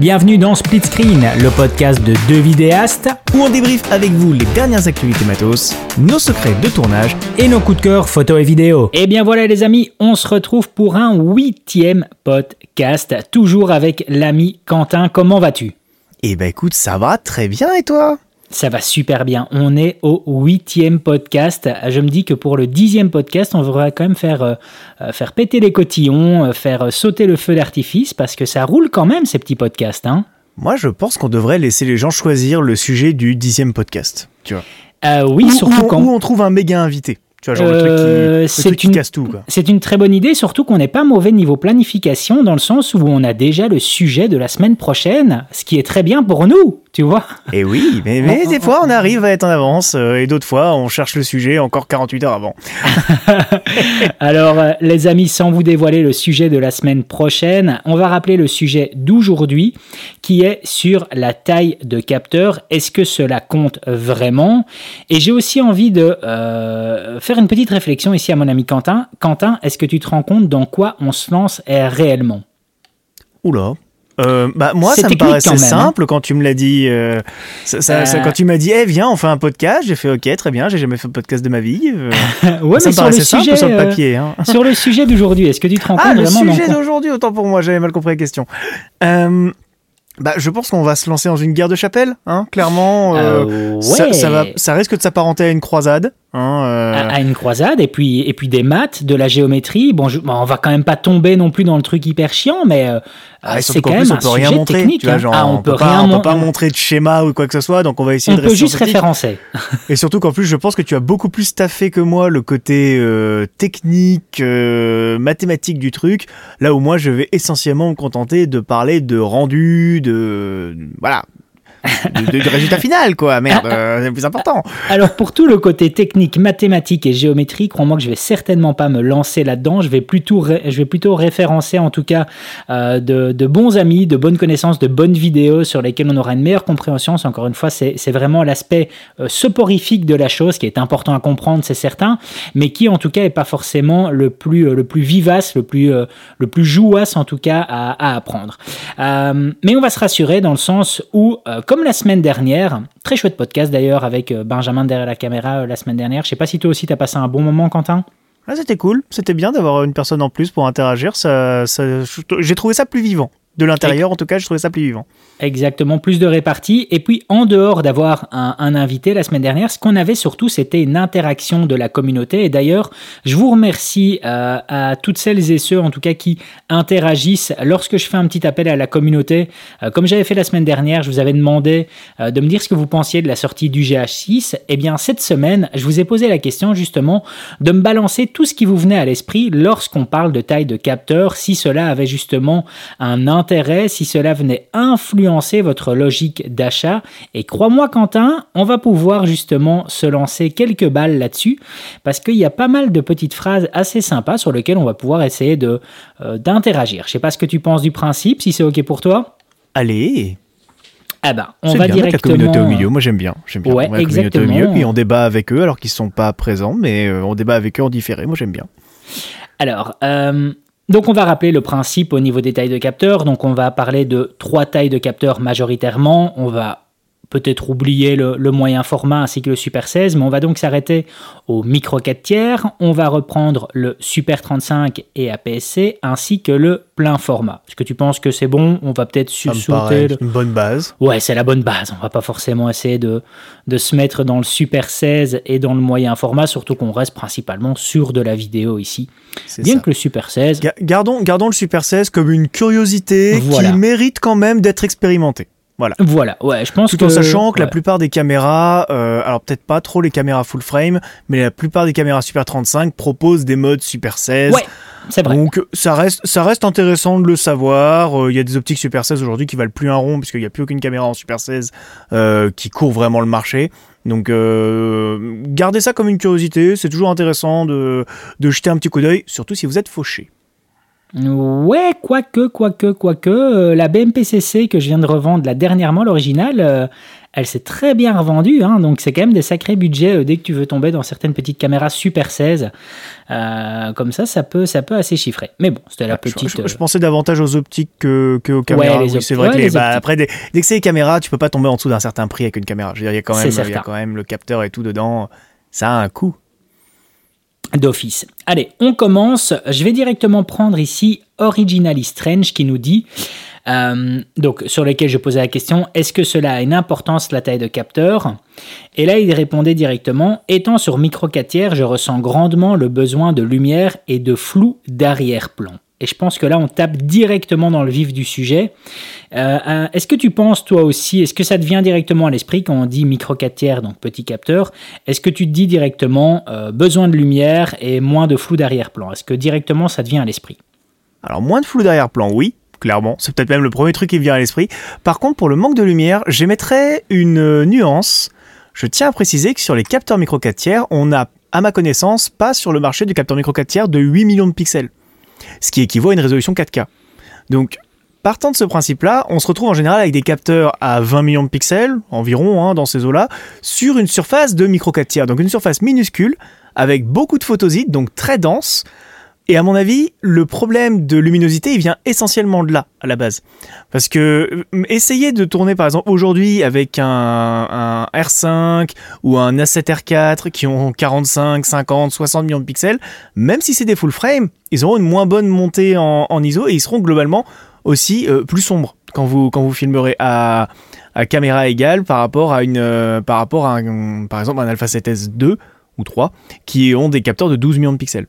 Bienvenue dans Split Screen, le podcast de deux vidéastes où on débriefe avec vous les dernières actualités matos, nos secrets de tournage et nos coups de cœur photos et vidéos. Et bien voilà les amis, on se retrouve pour un huitième podcast, toujours avec l'ami Quentin. Comment vas-tu? Eh ben écoute, ça va très bien et toi? Ça va super bien. On est au huitième podcast. Je me dis que pour le dixième podcast, on devrait quand même faire, euh, euh, faire péter les cotillons, euh, faire sauter le feu d'artifice, parce que ça roule quand même ces petits podcasts. Hein. Moi, je pense qu'on devrait laisser les gens choisir le sujet du dixième podcast. Tu vois. oui, surtout quand. Où on trouve un méga invité. Tu vois, genre le truc qui, casse tout. C'est une très bonne idée, surtout qu'on n'est pas mauvais niveau planification, dans le sens où on a déjà le sujet de la semaine prochaine, ce qui est très bien pour nous tu vois. Et oui, mais, mais des fois on arrive à être en avance euh, et d'autres fois on cherche le sujet encore 48 heures avant. Alors euh, les amis, sans vous dévoiler le sujet de la semaine prochaine, on va rappeler le sujet d'aujourd'hui qui est sur la taille de capteur. Est-ce que cela compte vraiment? Et j'ai aussi envie de euh, faire une petite réflexion ici à mon ami Quentin. Quentin, est-ce que tu te rends compte dans quoi on se lance réellement? Oula, euh, bah, moi, ça me paraissait hein. simple quand tu me l'as dit. Euh, ça, euh. quand tu m'as dit, eh, viens, on fait un podcast, j'ai fait, ok, très bien, j'ai jamais fait un podcast de ma vie. ouais, ça mais me paraissait sur le sujet, sur le papier. Hein. sur le sujet d'aujourd'hui, est-ce que tu te rends ah, compte vraiment le sujet d'aujourd'hui, autant pour moi, j'avais mal compris la question. Bah, je pense qu'on va se lancer dans une guerre de chapelle, hein, clairement. ouais. ça, va, ça risque de s'apparenter à une croisade. Hein, à, une croisade, et puis, et puis des maths, de la géométrie. Bon, on va quand même pas tomber non plus dans le truc hyper chiant, mais ah, c'est quand même un sujet rien montrer, technique. Tu vois, hein. genre, ah, on, peut, rien peut pas montrer de schéma ou quoi que ce soit, donc on va essayer on de peut juste référencer. Et surtout qu'en plus, je pense que tu as beaucoup plus taffé que moi le côté euh, technique, euh, mathématique du truc, là où moi je vais essentiellement me contenter de parler de rendu, de voilà, du, résultat final, quoi. Merde, euh, c'est le plus important. Alors, pour tout le côté technique, mathématique et géométrie, crois-moi que je vais certainement pas me lancer là-dedans. Je vais plutôt, je vais plutôt référencer, en tout cas, euh, de, de, bons amis, de bonnes connaissances, de bonnes vidéos sur lesquelles on aura une meilleure compréhension. Encore une fois, c'est vraiment l'aspect euh, soporifique de la chose qui est important à comprendre, c'est certain, mais qui, en tout cas, est pas forcément le plus, le plus vivace, le plus, le plus jouasse, en tout cas, à, à apprendre. mais on va se rassurer dans le sens où, comme la semaine dernière, très chouette podcast d'ailleurs avec euh, Benjamin derrière la caméra euh, la semaine dernière. Je sais pas si toi aussi tu as passé un bon moment, Quentin. Ah, c'était cool, c'était bien d'avoir une personne en plus pour interagir. Ça, J'ai trouvé ça plus vivant. De l'intérieur, en tout cas, je trouvais ça plus vivant. Exactement, plus de répartie. Et puis, en dehors d'avoir un, invité la semaine dernière, ce qu'on avait surtout, c'était une interaction de la communauté. Et d'ailleurs, je vous remercie euh, à toutes celles et ceux, en tout cas, qui interagissent lorsque je fais un petit appel à la communauté. Euh, comme j'avais fait la semaine dernière, je vous avais demandé euh, de me dire ce que vous pensiez de la sortie du GH6. Eh bien, cette semaine, je vous ai posé la question justement de me balancer tout ce qui vous venait à l'esprit lorsqu'on parle de taille de capteur, si cela avait justement un intérêt si cela venait influencer votre logique d'achat. Et crois-moi Quentin, on va pouvoir justement se lancer quelques balles là-dessus parce qu'il y a pas mal de petites phrases assez sympas sur lesquelles on va pouvoir essayer de euh, d'interagir. Je sais pas ce que tu penses du principe, si c'est ok pour toi. Allez. Ah ben, on va directement. la communauté au milieu, moi j'aime bien. J'aime bien. Ouais, la exactement. Communauté au milieu, puis on débat avec eux alors qu'ils sont pas présents, mais euh, on débat avec eux en différé. Moi j'aime bien. Alors, euh, donc on va rappeler le principe au niveau des tailles de capteurs. Donc on va parler de trois tailles de capteurs majoritairement. On va peut-être oublier le, moyen format ainsi que le Super 16, mais on va donc s'arrêter au micro 4 tiers. On va reprendre le Super 35 et APS-C ainsi que le plein format. Est-ce que tu penses que c'est bon? On va peut-être sauter. une bonne base. Ouais, c'est la bonne base. On va pas forcément essayer de, de se mettre dans le Super 16 et dans le moyen format, surtout qu'on reste principalement sur de la vidéo ici. Bien que le Super 16. gardons, gardons le Super 16 comme une curiosité qui mérite quand même d'être expérimentée. Voilà. Voilà, ouais, je pense Tout que. en sachant que la plupart des caméras, euh, alors peut-être pas trop les caméras full frame, mais la plupart des caméras Super 35 proposent des modes Super 16. Ouais, c'est vrai. Donc ça reste, ça reste intéressant de le savoir. Euh, il y a des optiques Super 16 aujourd'hui qui valent plus un rond, puisqu'il n'y a plus aucune caméra en Super 16 euh, qui court vraiment le marché. Donc gardez ça comme une curiosité, c'est toujours intéressant de, de jeter un petit coup d'œil, surtout si vous êtes fauché. Ouais, quoique, quoique, quoique, euh, la BMPCC que je viens de revendre là dernièrement, l'original, euh, elle s'est très bien revendue, hein, donc c'est quand même des sacrés budgets euh, dès que tu veux tomber dans certaines petites caméras Super 16. Euh, comme ça, ça peut, ça peut assez chiffrer. Mais bon, c'était la petite. Je, pensais davantage aux optiques que, aux caméras. c'est vrai que bah, après, dès, que c'est les caméras, tu peux pas tomber en dessous d'un certain prix avec une caméra. Je veux dire, il y a quand même, il y a quand même le capteur et tout dedans. Ça a un coût d'office. Allez, on commence. Je vais directement prendre ici Originally Strange qui nous dit euh, donc sur lequel je posais la question, est-ce que cela a une importance la taille de capteur? Et là, il répondait directement, étant sur micro 4 tiers, je ressens grandement le besoin de lumière et de flou d'arrière-plan. Et je pense que là, on tape directement dans le vif du sujet. Euh, euh, est-ce que tu penses, toi aussi, est-ce que ça te vient directement à l'esprit quand on dit micro 4 tiers, donc petit capteur? Est-ce que tu te dis directement besoin de lumière et moins de flou d'arrière-plan? Est-ce que directement ça te vient à l'esprit? Alors, moins de flou d'arrière-plan, oui clairement. C'est peut-être même le premier truc qui me vient à l'esprit. Par contre, pour le manque de lumière, j'émettrais une euh, nuance. Je tiens à préciser que sur les capteurs micro 4 tiers, on n'a, à ma connaissance, pas sur le marché du capteur micro 4 tiers de 8 millions de pixels. Ce qui équivaut à une résolution 4K. Donc, partant de ce principe-là, on se retrouve en général avec des capteurs à 20 millions de pixels, environ, hein, dans ces eaux-là, sur une surface de micro 4 tiers. Donc une surface minuscule, avec beaucoup de photosites, donc très dense, et à mon avis, le problème de luminosité, il vient essentiellement de là, à la base. Parce que euh, essayer de tourner, par exemple, aujourd'hui avec un, R5 ou un A7R4 qui ont 45, 50, 60 millions de pixels, même si c'est des full frame, ils auront une moins bonne montée en, ISO et ils seront globalement aussi euh, plus sombres quand vous, quand vous filmerez à, caméra égale par rapport à une, euh, par rapport à par exemple un Alpha 7S 2 ou 3 qui ont des capteurs de 12 millions de pixels.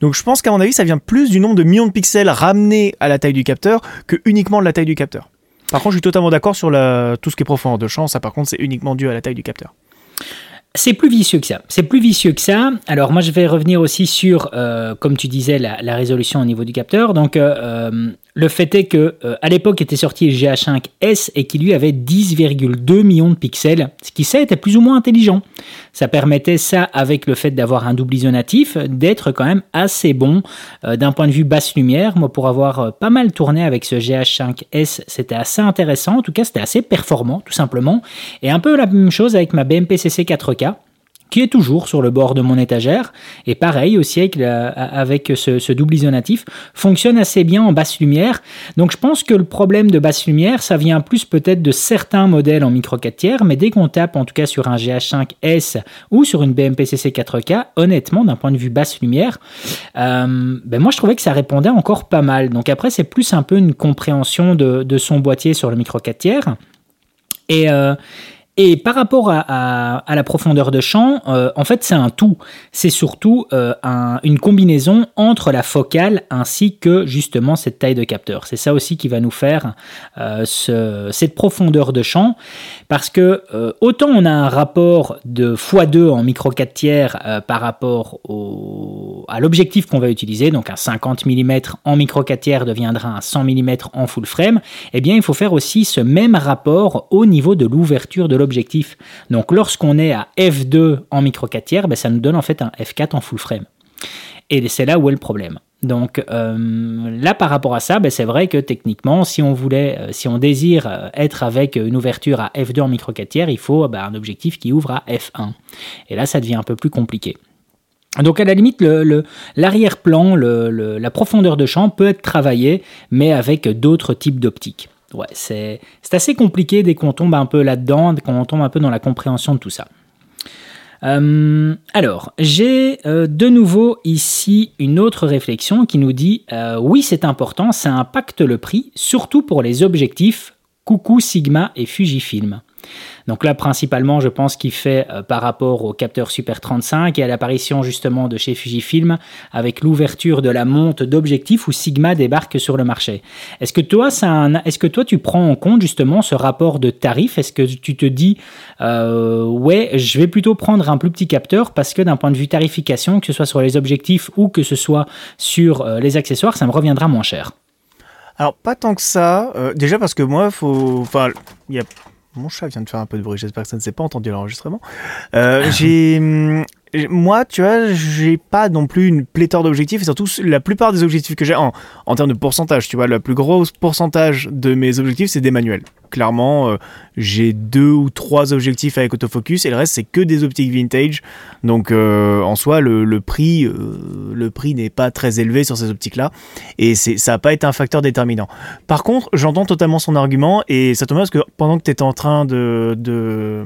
Donc je pense qu'à mon avis, ça vient plus du nombre de millions de pixels ramenés à la taille du capteur que uniquement de la taille du capteur. Par contre, je suis totalement d'accord sur tout ce qui est profondeur de champ. Ça, par contre, c'est uniquement dû à la taille du capteur. C'est plus vicieux que ça. C'est plus vicieux que ça. Alors moi, je vais revenir aussi sur, euh, comme tu disais, la, résolution au niveau du capteur. Donc euh, euh, le fait est que à l'époque était sorti le GH5S et qui lui avait 10,2 millions de pixels, ce qui ça était plus ou moins intelligent. Ça permettait ça avec le fait d'avoir un double isonatif d'être quand même assez bon d'un point de vue basse lumière. Moi, pour avoir pas mal tourné avec ce GH5S, c'était assez intéressant. En tout cas, c'était assez performant, tout simplement. Et un peu la même chose avec ma BMPCC 4K qui est toujours sur le bord de mon étagère, et pareil aussi avec, avec ce, double isonatif, fonctionne assez bien en basse lumière. Donc je pense que le problème de basse lumière, ça vient plus peut-être de certains modèles en micro 4 tiers, mais dès qu'on tape en tout cas sur un GH5S ou sur une BMPCC 4K, honnêtement, d'un point de vue basse lumière, euh, ben moi je trouvais que ça répondait encore pas mal. Donc après, c'est plus un peu une compréhension de, de son boîtier sur le micro 4 tiers. Et, euh, et par rapport à, la profondeur de champ, euh, en fait, c'est un tout. C'est surtout euh, une combinaison entre la focale ainsi que justement cette taille de capteur. C'est ça aussi qui va nous faire euh, cette profondeur de champ. Parce que autant on a un rapport de x2 en micro 4 tiers par rapport à l'objectif qu'on va utiliser, donc un 50 mm en micro 4 tiers deviendra un 100 mm en full frame, eh bien il faut faire aussi ce même rapport au niveau de l'ouverture de l'objectif objectif. Donc lorsqu'on est à f2 en micro 4 tiers, ben, ça nous donne en fait un f4 en full frame. Et c'est là où est le problème. Donc euh, là, par rapport à ça, ben, c'est vrai que techniquement, si on voulait, euh, si on désire euh, être avec une ouverture à f2 en micro 4 tiers, il faut ben, un objectif qui ouvre à f1. Et là, ça devient un peu plus compliqué. Donc à la limite, l'arrière-plan, la profondeur de champ peut être travaillée, mais avec d'autres types d'optiques ouais, c'est assez compliqué dès qu'on tombe un peu là-dedans, dès qu'on tombe un peu dans la compréhension de tout ça. Euh, alors, j'ai euh, de nouveau ici une autre réflexion qui nous dit euh, oui, c'est important, ça impacte le prix, surtout pour les objectifs Coucou Sigma et Fujifilm. Donc là, principalement, je pense qu'il fait euh, par rapport au capteur Super 35 et à l'apparition justement de chez Fujifilm avec l'ouverture de la monte d'objectifs où Sigma débarque sur le marché. Est-ce que toi, est-ce que toi, tu prends en compte justement ce rapport de tarif? Est-ce que tu te dis, euh, ouais, je vais plutôt prendre un plus petit capteur parce que d'un point de vue tarification, que ce soit sur les objectifs ou que ce soit sur euh, les accessoires, ça me reviendra moins cher? Alors pas tant que ça. déjà parce que moi, faut, enfin, il y a mon chat vient de faire un peu de bruit, j'espère que ça ne s'est pas entendu l'enregistrement. Euh, j'ai. Hum, moi, tu vois, j'ai pas non plus une pléthore d'objectifs et surtout la plupart des objectifs que j'ai en, en termes de pourcentage, tu vois, le plus gros pourcentage de mes objectifs, c'est des manuels. Clairement, j'ai deux ou trois objectifs avec autofocus et le reste c'est que des optiques vintage. Donc en soi, le, prix, le prix n'est pas très élevé sur ces optiques-là et ça n'a pas été un facteur déterminant. Par contre, j'entends totalement son argument et ça tombe bien parce que pendant que tu étais en train de, de,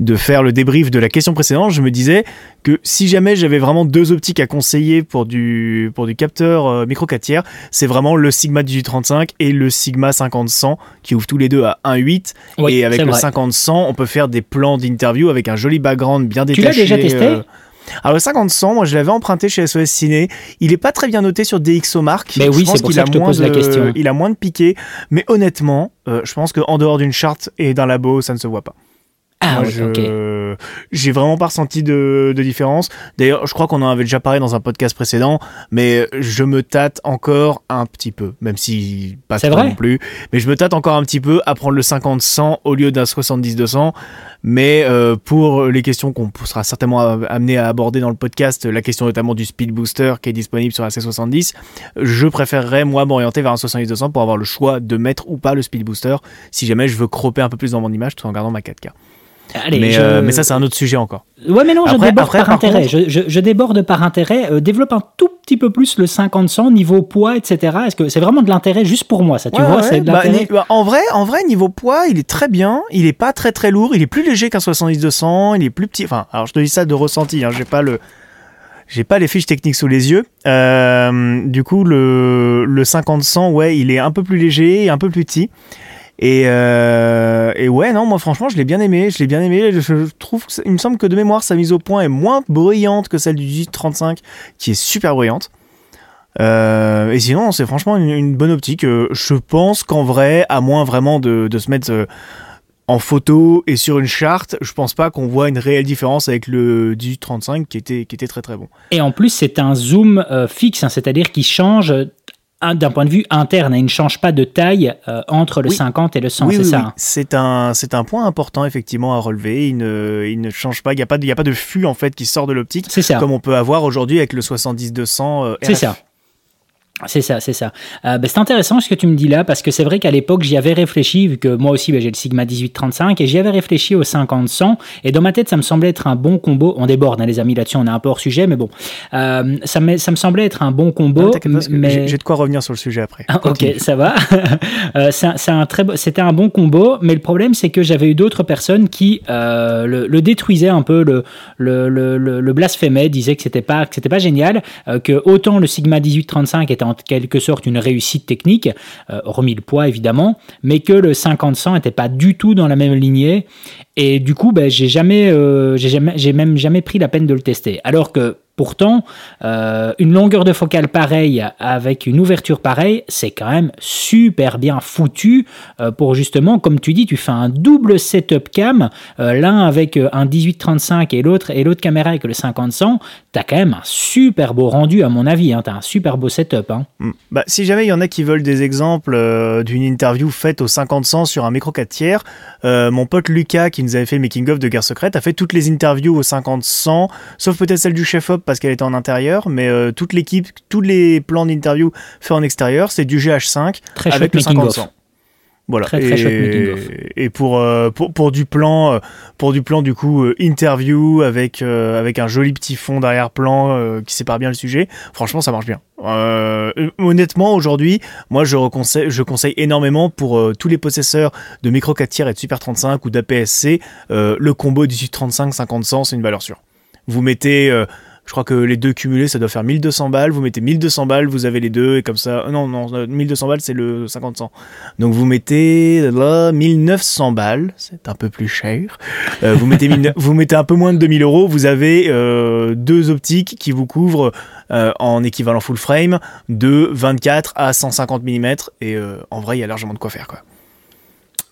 de faire le débrief de la question précédente, je me disais que si jamais j'avais vraiment deux optiques à conseiller pour du, pour du capteur euh, micro 4 tiers, c'est vraiment le Sigma 1835 et le Sigma 50-100 qui ouvrent tous les deux 1.8. et avec le 50-100, on peut faire des plans d'interview avec un joli background bien détaché. Tu l'as déjà testé euh, alors le 50-100, moi je l'avais emprunté chez SOS Ciné. Il est pas très bien noté sur DxOMark. Mais oui, c'est pour ça que je te pose la question. Il a moins de piqué, mais honnêtement, euh, je pense qu'en dehors d'une charte et d'un labo, ça ne se voit pas. Ah, je... J'ai vraiment pas ressenti de, différence. D'ailleurs, je crois qu'on en avait déjà parlé dans un podcast précédent, mais je me tâte encore un petit peu, même si pas trop non plus. Mais je me tâte encore un petit peu à prendre le 50-100 au lieu d'un 70-200. Mais euh, pour les questions qu'on sera certainement amené à aborder dans le podcast, la question notamment du speed booster qui est disponible sur la C70, je préférerais moi m'orienter vers un 70-200 pour avoir le choix de mettre ou pas le speed booster si jamais je veux cropper un peu plus dans mon image tout en gardant ma 4K mais, euh, mais, ça, c'est un autre sujet encore. Ouais, mais non, je déborde par, intérêt. Je, je, déborde par intérêt. Euh, développe un tout petit peu plus le 50-100, niveau poids, etc. Est-ce que c'est vraiment de l'intérêt juste pour moi, ça Tu vois, bah, bah, en, vrai, en vrai, niveau poids, il est très bien. Il est pas très très lourd. Il est plus léger qu'un 70-200. Il est plus petit. Enfin, alors je te dis ça de ressenti. Hein, j'ai pas le. J'ai pas les fiches techniques sous les yeux. Euh, du coup, le, le 50-100, ouais, il est un peu plus léger et un peu plus petit. Euh, et, ouais, non, moi franchement, je l'ai bien aimé. Je l'ai bien aimé. Je, trouve, il me semble que de mémoire, sa mise au point est moins bruyante que celle du 1835, qui est super bruyante. Euh, et sinon, c'est franchement une, bonne optique. Euh, je pense qu'en vrai, à moins vraiment de, se mettre en photo et sur une charte, je pense pas qu'on voit une réelle différence avec le 1835 qui était, qui était très très bon. Et en plus, c'est un zoom fixe, hein, c'est-à-dire qu'il change d'un point de vue interne, il ne change pas de taille euh, entre le 50 et le 100, c'est ça hein C'est un, c'est un point important effectivement à relever. Il ne, il ne change pas, il n'y a, pas de, a pas de fût en fait qui sort de l'optique, comme on peut avoir aujourd'hui avec le 70-200. Euh, c'est ça. C'est ça, c'est ça. Euh, ben, c'est intéressant ce que tu me dis là, parce que c'est vrai qu'à l'époque, j'y avais réfléchi, vu que moi aussi, ben, j'ai le Sigma 1835, et j'y avais réfléchi au 50-100, et dans ma tête, ça me semblait être un bon combo. On déborde, hein, les amis, là-dessus, on est un peu hors sujet, mais bon, euh, ça, me, ça me semblait être un bon combo. mais... J'ai de quoi revenir sur le sujet après. Ah, ok, ça va. euh, c'est un très, C'était un bon combo, mais le problème, c'est que j'avais eu d'autres personnes qui euh, le, le, détruisaient un peu, le, le, le, le blasphémaient, disaient que c'était pas, que c'était pas génial, que autant le Sigma 1835 était en quelque sorte une réussite technique, euh, remis le poids évidemment, mais que le 50-100 n'était pas du tout dans la même lignée. Et du coup, ben, j'ai jamais, euh, jamais, j'ai même jamais pris la peine de le tester. Alors que Pourtant, euh, une longueur de focale pareille avec une ouverture pareille, c'est quand même super bien foutu euh, pour justement, comme tu dis, tu fais un double setup cam, euh, l'un avec un 18-35 et l'autre et l'autre caméra avec le 50-100, t'as quand même un super beau rendu à mon avis, hein, t'as un super beau setup. Hein. Mm. Bah, si jamais il y en a qui veulent des exemples d'une interview faite au 50-100 sur un micro 4 tiers, mon pote Lucas qui nous avait fait making of de Guerre secrète a fait toutes les interviews au 50-100, sauf peut-être celle du chef-op parce qu'elle était en intérieur, mais euh, toute l'équipe, tous les plans d'interview faits en extérieur, c'est du GH5 très avec le 50 Voilà. Très, très et, et pour, euh, pour, pour du plan euh, pour du plan du coup interview avec avec un joli petit fond d'arrière-plan qui sépare bien le sujet. Franchement, ça marche bien. honnêtement, aujourd'hui, moi je conseille je conseille énormément pour tous les possesseurs de micro 4 tiers et de Super 35 ou d'APS-C le combo 1835 50 100, c'est une valeur sûre. Vous mettez je crois que les deux cumulés, ça doit faire 1200 balles. Vous mettez 1200 balles, vous avez les deux, et comme ça. Euh, non, non, 1200 euh, balles, c'est le 50-100. Donc vous mettez là, 1900 balles, c'est un peu plus cher. Euh, vous, mettez vous mettez un peu moins de 2000 euros, vous avez deux optiques qui vous couvrent en équivalent full frame de 24 à 150 mm. Et en vrai, il y a largement de quoi faire. Quoi.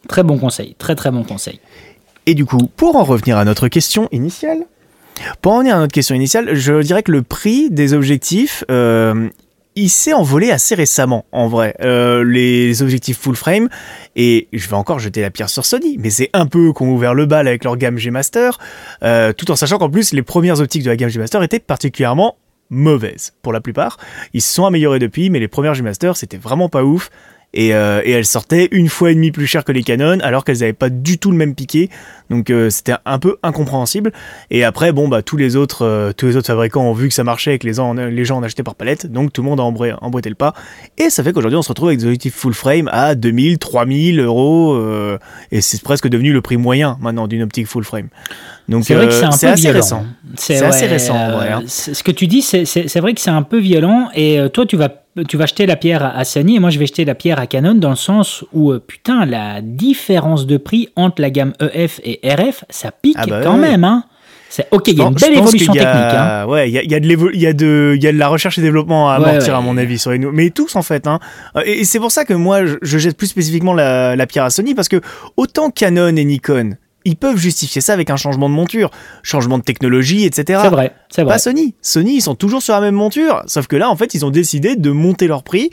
Très bon conseil, très très bon conseil. Et du coup, pour en revenir à notre question initiale, pour en revenir à notre question initiale, je dirais que le prix des objectifs, euh, il s'est envolé assez récemment, en vrai. Euh, les objectifs full frame, et je vais encore jeter la pierre sur Sony, mais c'est un peu qu'on ouvert le bal avec leur gamme G Master, euh, tout en sachant qu'en plus les premières optiques de la gamme G Master étaient particulièrement mauvaises pour la plupart. Ils se sont améliorés depuis, mais les premières G Master c'était vraiment pas ouf. Et, euh, et, elles sortaient une fois et demie plus cher que les Canon, alors qu'elles n'avaient pas du tout le même piqué. Donc euh, c'était un peu incompréhensible. Et après, bon, bah tous les autres, euh, tous les autres fabricants ont vu que ça marchait et que les gens, les gens en achetaient par palette, donc tout le monde a emboîté le pas. Et ça fait qu'aujourd'hui, on se retrouve avec des objectifs full frame à 2000, 3000 euros, et c'est presque devenu le prix moyen maintenant d'une optique full frame. Donc c'est vrai que c'est assez récent. C'est assez récent en vrai. Hein. Ce que tu dis, c'est vrai que c'est un peu violent. Et toi, tu vas tu vas jeter la pierre à Sony et moi je vais jeter la pierre à Canon dans le sens où euh, putain la différence de prix entre la gamme EF et RF ça pique ah bah quand même hein. Ok, il y a une belle évolution technique. Hein. Ouais, il y a, y, a de il y, a de, y a de la recherche et développement à amortir à mon avis sur les mais tous en fait. Hein. Et, c'est pour ça que moi je, jette plus spécifiquement la, la pierre à Sony parce que autant Canon et Nikon ils peuvent justifier ça avec un changement de monture, changement de technologie, etc. C'est vrai, c'est vrai. Pas Sony. Sony, ils sont toujours sur la même monture, sauf que là, en fait, ils ont décidé de monter leur prix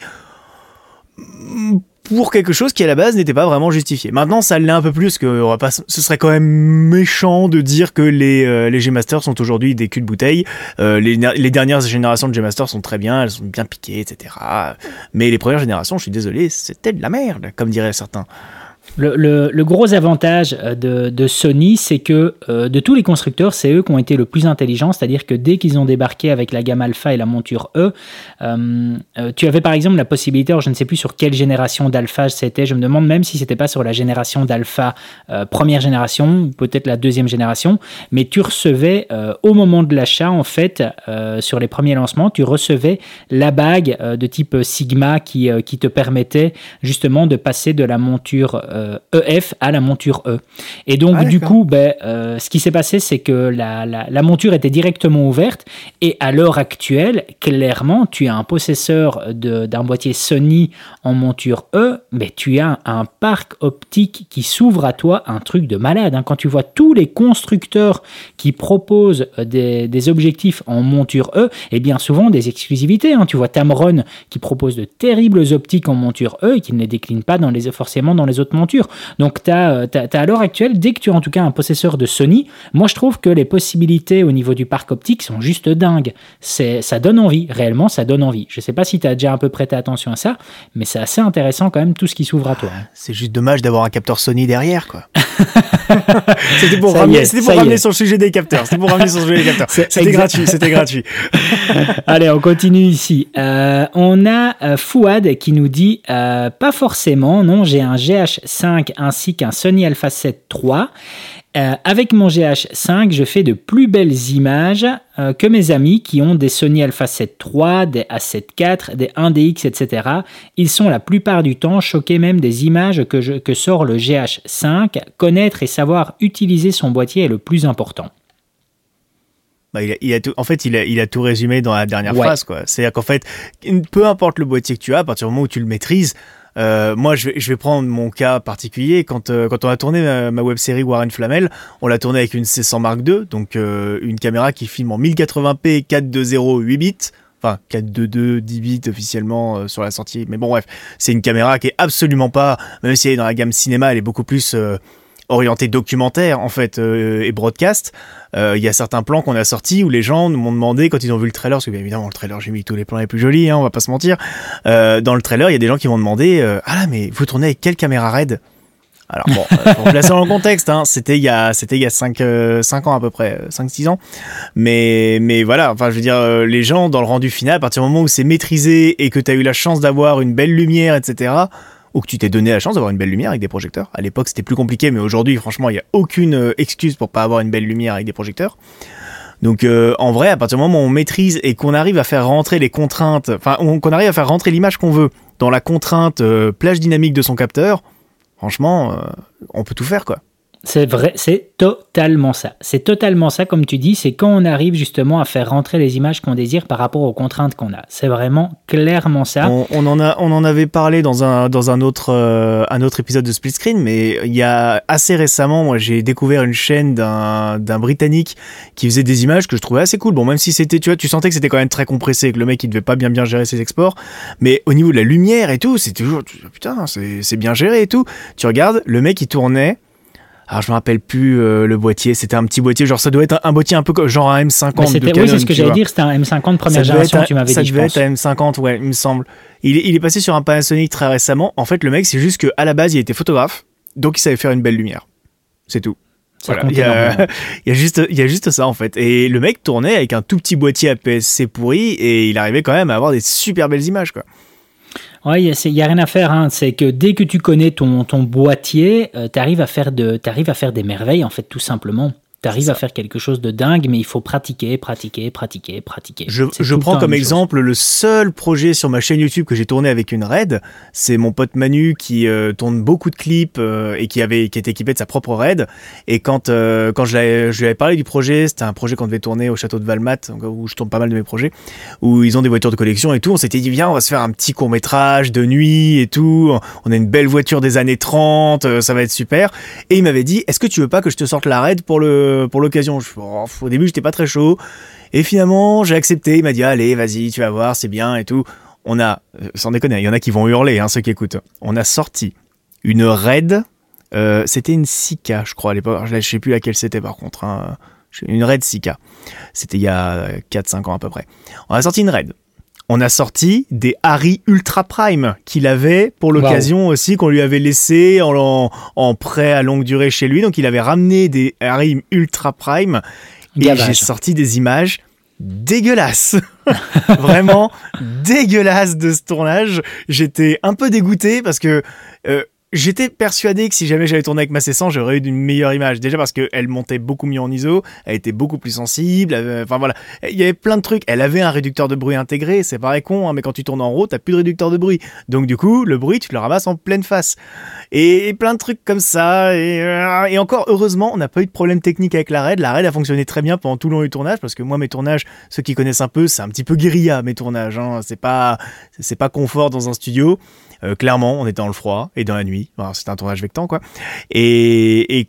pour quelque chose qui à la base n'était pas vraiment justifié. Maintenant, ça l'est un peu plus que pas, ce serait quand même méchant de dire que les, euh, les G-Master sont aujourd'hui des culs de bouteille. Euh, les, les, dernières générations de G-Master sont très bien, elles sont bien piquées, etc. Mais les premières générations, je suis désolé, c'était de la merde, comme diraient certains. Le, gros avantage euh, de, Sony, c'est que euh, de tous les constructeurs, c'est eux qui ont été le plus intelligents, c'est-à-dire que dès qu'ils ont débarqué avec la gamme Alpha et la monture E, euh, tu avais par exemple la possibilité, je ne sais plus sur quelle génération d'Alpha c'était, je me demande même si c'était pas sur la génération d'Alpha première génération, peut-être la deuxième génération, mais tu recevais au moment de l'achat, en fait, sur les premiers lancements, tu recevais la bague de type Sigma qui, qui te permettait justement de passer de la monture euh, e à la monture E. Et donc, ah, du coup, ben, euh, ce qui s'est passé, c'est que la, la, monture était directement ouverte. Et à l'heure actuelle, clairement, tu as un possesseur d'un boîtier Sony en monture E, mais tu as un parc optique qui s'ouvre à toi, un truc de malade. Hein. Quand tu vois tous les constructeurs qui proposent des, des objectifs en monture E, et bien souvent des exclusivités. Hein. Tu vois Tamron qui propose de terribles optiques en monture E et qui ne les décline pas dans les, forcément dans les autres montures. Donc, tu as, euh, à l'heure actuelle, dès que tu as en tout cas un possesseur de Sony, moi je trouve que les possibilités au niveau du parc optique sont juste dingues. Ça donne envie, réellement, ça donne envie. Je sais pas si tu as déjà un peu prêté attention à ça, mais c'est assez intéressant quand même tout ce qui s'ouvre à toi. C'est juste dommage d'avoir un capteur Sony derrière, quoi. c'était pour ramener, pour ramener sur le sujet des capteurs. C'était pour ramener sur le sujet des capteurs. C'était gratuit, c'était gratuit. Allez, on continue ici. Euh, on a euh, Fouad qui nous dit pas forcément, non, j'ai un GH5 ainsi qu'un Sony Alpha 7 III. Euh, avec mon GH5, je fais de plus belles images euh, que mes amis qui ont des Sony Alpha 7 III, des A7 IV, des 1DX, etc. Ils sont la plupart du temps choqués même des images que, que sort le GH5. Connaître et savoir utiliser son boîtier est le plus important. Bah, il a, tout, en fait, il a, il a, tout résumé dans la dernière phrase. C'est-à-dire qu'en fait, peu importe le boîtier que tu as, à partir du moment où tu le maîtrises, euh, moi, je vais, je vais, prendre mon cas particulier. Quand, euh, quand on a tourné ma, web série Warren Flamel, on l'a tourné avec une C100 Mark II, donc euh, une caméra qui filme en 1080p 420 8 bits. Enfin, 422 10 bits officiellement sur la sortie. Mais bon, bref, c'est une caméra qui est absolument pas, même si elle est dans la gamme cinéma, elle est beaucoup plus orienté documentaire en fait euh, et broadcast. Euh, il y a certains plans qu'on a sortis où les gens m'ont demandé quand ils ont vu le trailer, parce que bien évidemment le trailer j'ai mis tous les plans les plus jolis, hein, on va pas se mentir. Euh, dans le trailer, il y a des gens qui m'ont demandé ah là mais vous tournez avec quelle caméra RED alors bon, pour placer dans le contexte, hein, c'était il y a c'était il y a 5 5 ans à peu près, 5 6 ans. Mais mais voilà, enfin je veux dire les gens dans le rendu final à partir du moment où c'est maîtrisé et que tu as eu la chance d'avoir une belle lumière etc ou que tu t'es donné la chance d'avoir une belle lumière avec des projecteurs. À l'époque, c'était plus compliqué, mais aujourd'hui, franchement, il n'y a aucune euh, excuse pour pas avoir une belle lumière avec des projecteurs. Donc euh, en vrai, à partir du moment où on maîtrise et qu'on arrive à faire rentrer les contraintes, enfin qu'on arrive à faire rentrer l'image qu'on veut dans la contrainte euh, plage dynamique de son capteur, franchement, on peut tout faire quoi. C'est vrai, c'est totalement ça. C'est totalement ça, comme tu dis, c'est quand on arrive justement à faire rentrer les images qu'on désire par rapport aux contraintes qu'on a. C'est vraiment clairement ça. On, en a, on en avait parlé dans un, dans un autre, euh, un autre épisode de Split Screen, mais il y a assez récemment, moi, j'ai découvert une chaîne d'un, Britannique qui faisait des images que je trouvais assez cool. Bon, même si c'était, tu vois, tu sentais que c'était quand même très compressé, que le mec il devait pas bien bien gérer ses exports, mais au niveau de la lumière et tout, c'est toujours, putain, c'est, c'est bien géré et tout. Tu regardes, le mec il tournait alors je me rappelle plus euh, le boîtier, c'était un petit boîtier, genre ça doit être un, boîtier un peu genre un M50 bah, de Canon, Oui, c'est ce que j'allais dire, c'était un M50 première génération, tu m'avais dit. Ça devait être un M50, ouais, il me semble. Il, il, est passé sur un Panasonic très récemment. En fait, le mec, c'est juste qu'à la base, il était photographe, donc il savait faire une belle lumière. C'est tout. Voilà. Il, y a, il, y a, juste, il y a juste ça en fait. Et le mec tournait avec un tout petit boîtier APS-C pourri et il arrivait quand même à avoir des super belles images quoi. Ouais, il n'y a, rien à faire. Hein. C'est que dès que tu connais ton, ton boîtier, euh, tu à faire de, arrives à faire des merveilles, en fait, tout simplement tu arrives à faire quelque chose de dingue, mais il faut pratiquer, pratiquer, pratiquer, pratiquer. Je, je prends comme exemple le seul projet sur ma chaîne YouTube que j'ai tourné avec une RAID. C'est mon pote Manu qui euh, tourne beaucoup de clips euh, et qui avait qui était équipé de sa propre RAID. Et quand euh, quand je, je lui avais parlé du projet, c'était un projet qu'on devait tourner au château de Valmat, où je tourne pas mal de mes projets, où ils ont des voitures de collection et tout. On s'était dit viens, on va se faire un petit court métrage de nuit et tout. On a une belle voiture des années 30, ça va être super. Et il m'avait dit est-ce que tu veux pas que je te sorte la RAID pour le pour l'occasion. Oh, au début, j'étais pas très chaud. Et finalement, j'ai accepté. Il m'a dit, allez, vas-y, tu vas voir, c'est bien et tout. On a, euh, sans déconner, il y en a qui vont hurler, hein, ceux qui écoutent. On a sorti une raid. Euh, c'était une Sika, je crois, à l'époque. Je sais plus laquelle c'était par contre. Hein. Une raid Sika. C'était il y a 4-5 ans à peu près. On a sorti une raid on a sorti des Harry Ultra Prime qu'il avait pour l'occasion aussi, qu'on lui avait laissé en, en, prêt à longue durée chez lui. Donc il avait ramené des Harry Ultra Prime et j'ai sorti des images dégueulasses. Vraiment dégueulasses de ce tournage. J'étais un peu dégoûté parce que euh, J'étais persuadé que si jamais j'avais tourné avec ma C100, j'aurais eu une meilleure image. Déjà parce qu'elle montait beaucoup mieux en ISO, elle était beaucoup plus sensible. Enfin voilà, il y avait plein de trucs. Elle avait un réducteur de bruit intégré, c'est pareil con, hein, mais quand tu tournes en RAW, t'as plus de réducteur de bruit. Donc du coup, le bruit, tu le ramasses en pleine face. Et, plein de trucs comme ça. Et, euh, et encore, heureusement, on n'a pas eu de problème technique avec la RAID. La RAID a fonctionné très bien pendant tout le long du tournage parce que moi, mes tournages, ceux qui connaissent un peu, c'est un petit peu guérilla mes tournages. Hein. C'est pas, c'est pas confort dans un studio. Euh, clairement, on était dans le froid et dans la nuit. C'était un tournage vectant, quoi. Et,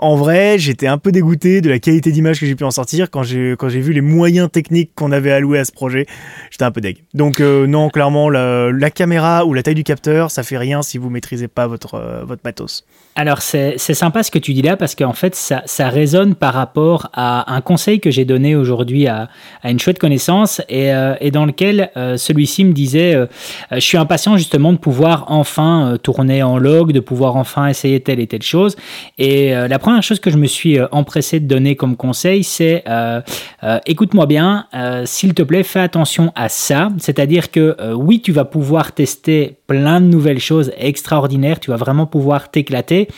en vrai, j'étais un peu dégoûté de la qualité d'image que j'ai pu en sortir quand j'ai quand j'ai vu les moyens techniques qu'on avait alloués à ce projet. J'étais un peu deg. Donc euh, non, clairement, la, la, caméra ou la taille du capteur, ça fait rien si vous maîtrisez pas votre euh, votre matos. Alors c'est sympa ce que tu dis là parce qu'en fait ça, ça résonne par rapport à un conseil que j'ai donné aujourd'hui à, à, une chouette connaissance et, euh, et dans lequel euh, celui-ci me disait euh, je suis impatient justement de pouvoir enfin tourner en log, de pouvoir enfin essayer telle et telle chose. Et la première chose que je me suis empressé de donner comme conseil c'est écoute-moi bien s'il te plaît fais attention à ça. C'est-à-dire que oui tu vas pouvoir tester plein de nouvelles choses extraordinaires tu vas vraiment pouvoir t'éclater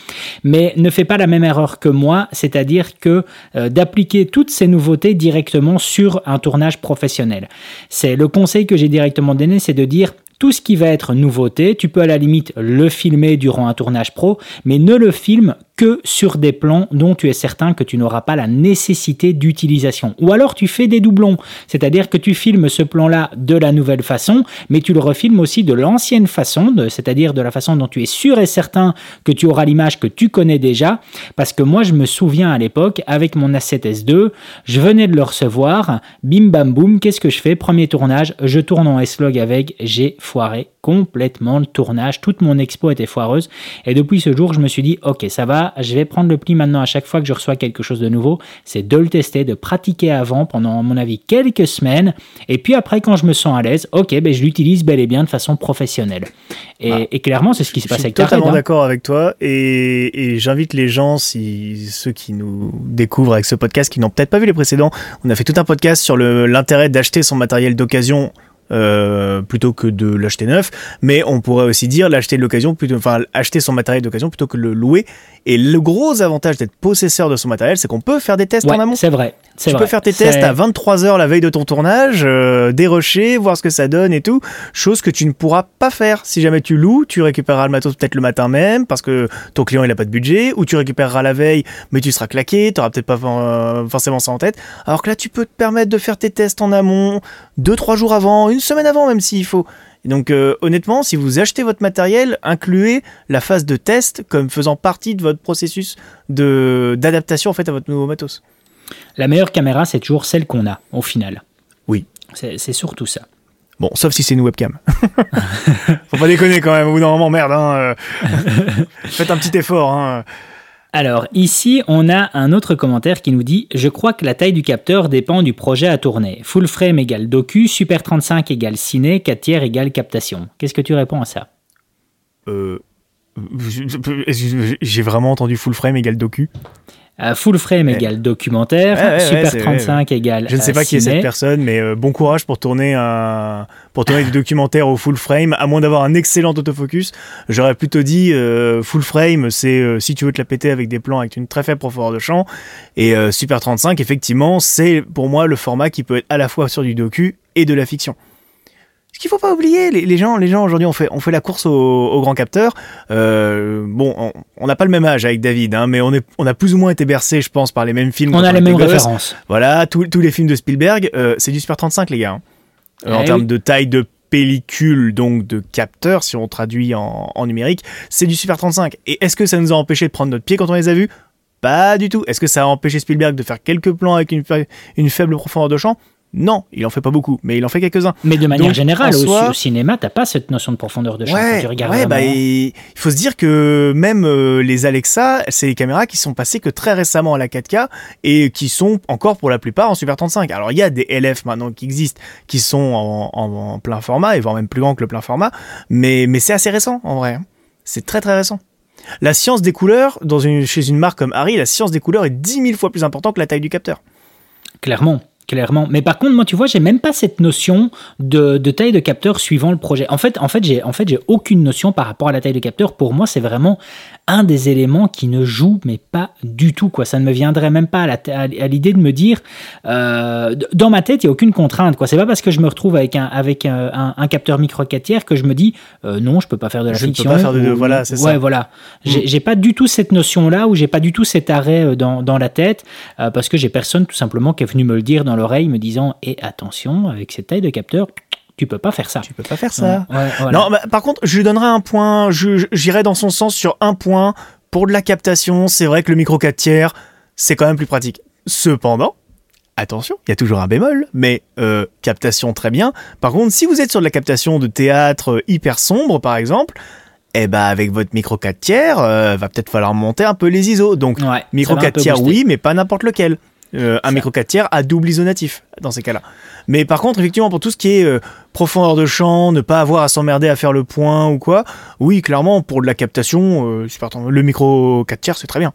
mais ne fais pas la même erreur que moi, c'est-à-dire que euh, d'appliquer toutes ces nouveautés directement sur un tournage professionnel. C'est le conseil que j'ai directement donné, c'est de dire tout ce qui va être nouveauté, tu peux à la limite le filmer durant un tournage pro, mais ne le filme que sur des plans dont tu es certain que tu n'auras pas la nécessité d'utilisation. Ou alors tu fais des doublons, c'est-à-dire que tu filmes ce plan-là de la nouvelle façon, mais tu le refilmes aussi de l'ancienne façon, c'est-à-dire de la façon dont tu es sûr et certain que tu auras l'image que tu connais déjà, parce que moi je me souviens à l'époque, avec mon A7S2, je venais de le recevoir, bim bam boum, qu'est-ce que je fais? Premier tournage, je tourne en S-Log avec, j'ai foiré complètement le tournage, toute mon expo était foireuse, et depuis ce jour je me suis dit, ok ça va, je vais prendre le pli maintenant à chaque fois que je reçois quelque chose de nouveau, c'est de le tester, de pratiquer avant pendant, à mon avis, quelques semaines. Et puis après, quand je me sens à l'aise, ok, ben, je l'utilise bel et bien de façon professionnelle. Et, ah. clairement, c'est ce qui se passe avec Je suis totalement hein. d'accord avec toi. Et, j'invite les gens, si ceux qui nous découvrent avec ce podcast, qui n'ont peut-être pas vu les précédents, on a fait tout un podcast sur l'intérêt d'acheter son matériel d'occasion euh, plutôt que de l'acheter neuf, mais on pourrait aussi dire l'acheter de l'occasion, plutôt, enfin acheter son matériel d'occasion plutôt que le louer. Et le gros avantage d'être possesseur de son matériel, c'est qu'on peut faire des tests en amont. C'est vrai. Tu peux faire tes tests à 23 heures la veille de ton tournage, euh, dérocher, voir ce que ça donne et tout. Chose que tu ne pourras pas faire si jamais tu loues. Tu récupéreras le matos peut-être le matin même parce que ton client il a pas de budget, ou tu récupéreras la veille, mais tu seras claqué, tu n'auras peut-être pas euh, forcément ça en tête. Alors que là, tu peux te permettre de faire tes tests en amont, 2-3 jours avant, une semaine avant même s'il faut. donc euh, honnêtement, si vous achetez votre matériel, incluez la phase de test comme faisant partie de votre processus d'adaptation en fait à votre nouveau matos. La meilleure caméra, c'est toujours celle qu'on a au final. Oui. C'est surtout ça. Bon, sauf si c'est une webcam. Faut pas déconner quand même, au bout d'un moment, merde. Hein, euh. Faites un petit effort. Hein. Alors ici, on a un autre commentaire qui nous dit Je crois que la taille du capteur dépend du projet à tourner. Full frame égale docu, Super 35 égale ciné, 4 tiers égale captation. Qu'est-ce que tu réponds à ça? Euh, J'ai vraiment entendu full frame égale docu. Full frame égale documentaire, Ouais, ouais, Super ouais, c'est- 35 égale Je ne sais pas qui est cette personne, mais euh, bon courage pour tourner un pour tourner des documentaires au full frame, à moins d'avoir un excellent autofocus. J'aurais plutôt dit euh, full frame, c'est euh, si tu veux te la péter avec des plans avec une très faible profondeur de champ. Et Super 35, effectivement, c'est pour moi le format qui peut être à la fois sur du docu et de la fiction. Ce qu'il faut pas oublier, les, les gens, les gens aujourd'hui, on fait, on fait la course au, au grand capteur. Euh, bon, on- n'a pas le même âge avec David, hein, mais on, est, on a plus ou moins été bercé, je pense, par les mêmes films. On a les mêmes références. Voilà, tous les films de Spielberg, euh, c'est du Super 35, les gars. hein. Euh, en Eh termes de taille de pellicule, donc de capteur, si on traduit en, en numérique, c'est du Super 35. Et est-ce que ça nous a empêché de prendre notre pied quand on les a vus? Pas du tout. Est-ce que ça a empêché Spielberg de faire quelques plans avec une, une faible profondeur de champ? Non, il en fait pas beaucoup, mais il en fait quelques-uns. Mais de manière Donc, générale, au, soi- au cinéma, t'as pas cette notion de profondeur de champ Ouais, tu regardes ouais, bah, il faut se dire que même euh, les Alexa, c'est des caméras qui sont passées que très récemment à la 4K et qui sont encore pour la plupart en Super 35. Alors il y a des LF maintenant qui existent, qui sont en, en- en plein format et voire même plus grand que le plein format, mais, mais c'est assez récent en vrai. hein. C'est très très récent. La science des couleurs, dans une, chez une marque comme Harry, la science des couleurs est 10 000 fois plus importante que la taille du capteur. Clairement. Clairement. Mais par contre, moi, tu vois, j'ai même pas cette notion de, taille de capteur suivant le projet. En fait, en fait, j'ai, en fait, j'ai aucune notion par rapport à la taille de capteur. Pour moi, c'est vraiment un des éléments qui ne joue, mais pas du tout, quoi. Ça ne me viendrait même pas à, l'idée de me dire, euh, dans ma tête, il y a aucune contrainte, quoi. C'est pas parce que je me retrouve avec un, avec un, un- un capteur micro 4 tiers que je me dis, euh, non, je peux pas faire de la Je ne peux fiction. pas faire de ou- voilà, c'est ouais, ça. voilà. J'ai, j'ai pas du tout cette notion-là, ou j'ai pas du tout cet arrêt euh, dans, dans la tête, euh, parce que j'ai personne tout simplement qui est venu me le dire dans l'oreille, me disant Et attention, avec cette taille de capteur, tu peux pas faire ça. Tu peux pas faire ça. Ouais, voilà. Non, bah, par contre, je lui donnerai un point. J'irai dans son sens sur un point. Pour de la captation, c'est vrai que le micro 4 tiers, c'est quand même plus pratique. Cependant, attention, il y a toujours un bémol, mais euh, captation très bien. Par contre, si vous êtes sur de la captation de théâtre euh, hyper sombre, par exemple, eh ben avec votre micro 4 tiers, euh, va peut-être falloir monter un peu les ISO. Donc, Ouais, micro ça va un 4 peu tiers, oui, mais pas n'importe lequel. Euh, un micro 4 tiers à double isonatif dans ces cas-là. Mais par contre, effectivement, pour tout ce qui est euh, profondeur de champ, ne pas avoir à s'emmerder à faire le point ou quoi, oui, clairement, pour de la captation, euh, Super 30 le micro 4 tiers, c'est très bien.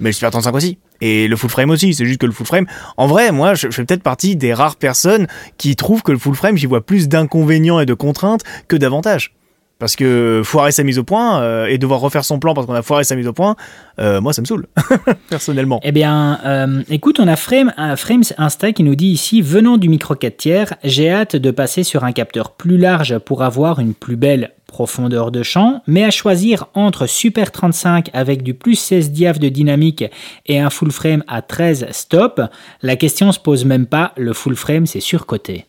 Mais le Super 35 aussi. Et le full frame aussi, c'est juste que le full frame, en vrai, moi, je, je fais peut-être partie des rares personnes qui trouvent que le full frame, j'y vois plus d'inconvénients et de contraintes que d'avantages. Parce que foirer sa mise au point euh, et devoir refaire son plan parce qu'on a foiré sa mise au point, euh, moi, ça me saoule, personnellement. Eh bien, euh, écoute, on a Frame, un Frames Insta qui nous dit ici, venant du micro 4 tiers, j'ai hâte de passer sur un capteur plus large pour avoir une plus belle profondeur de champ, mais à choisir entre Super 35 avec du plus 16 diaph de dynamique et un full frame à 13 stop, la question se pose même pas, le full frame c'est surcoté.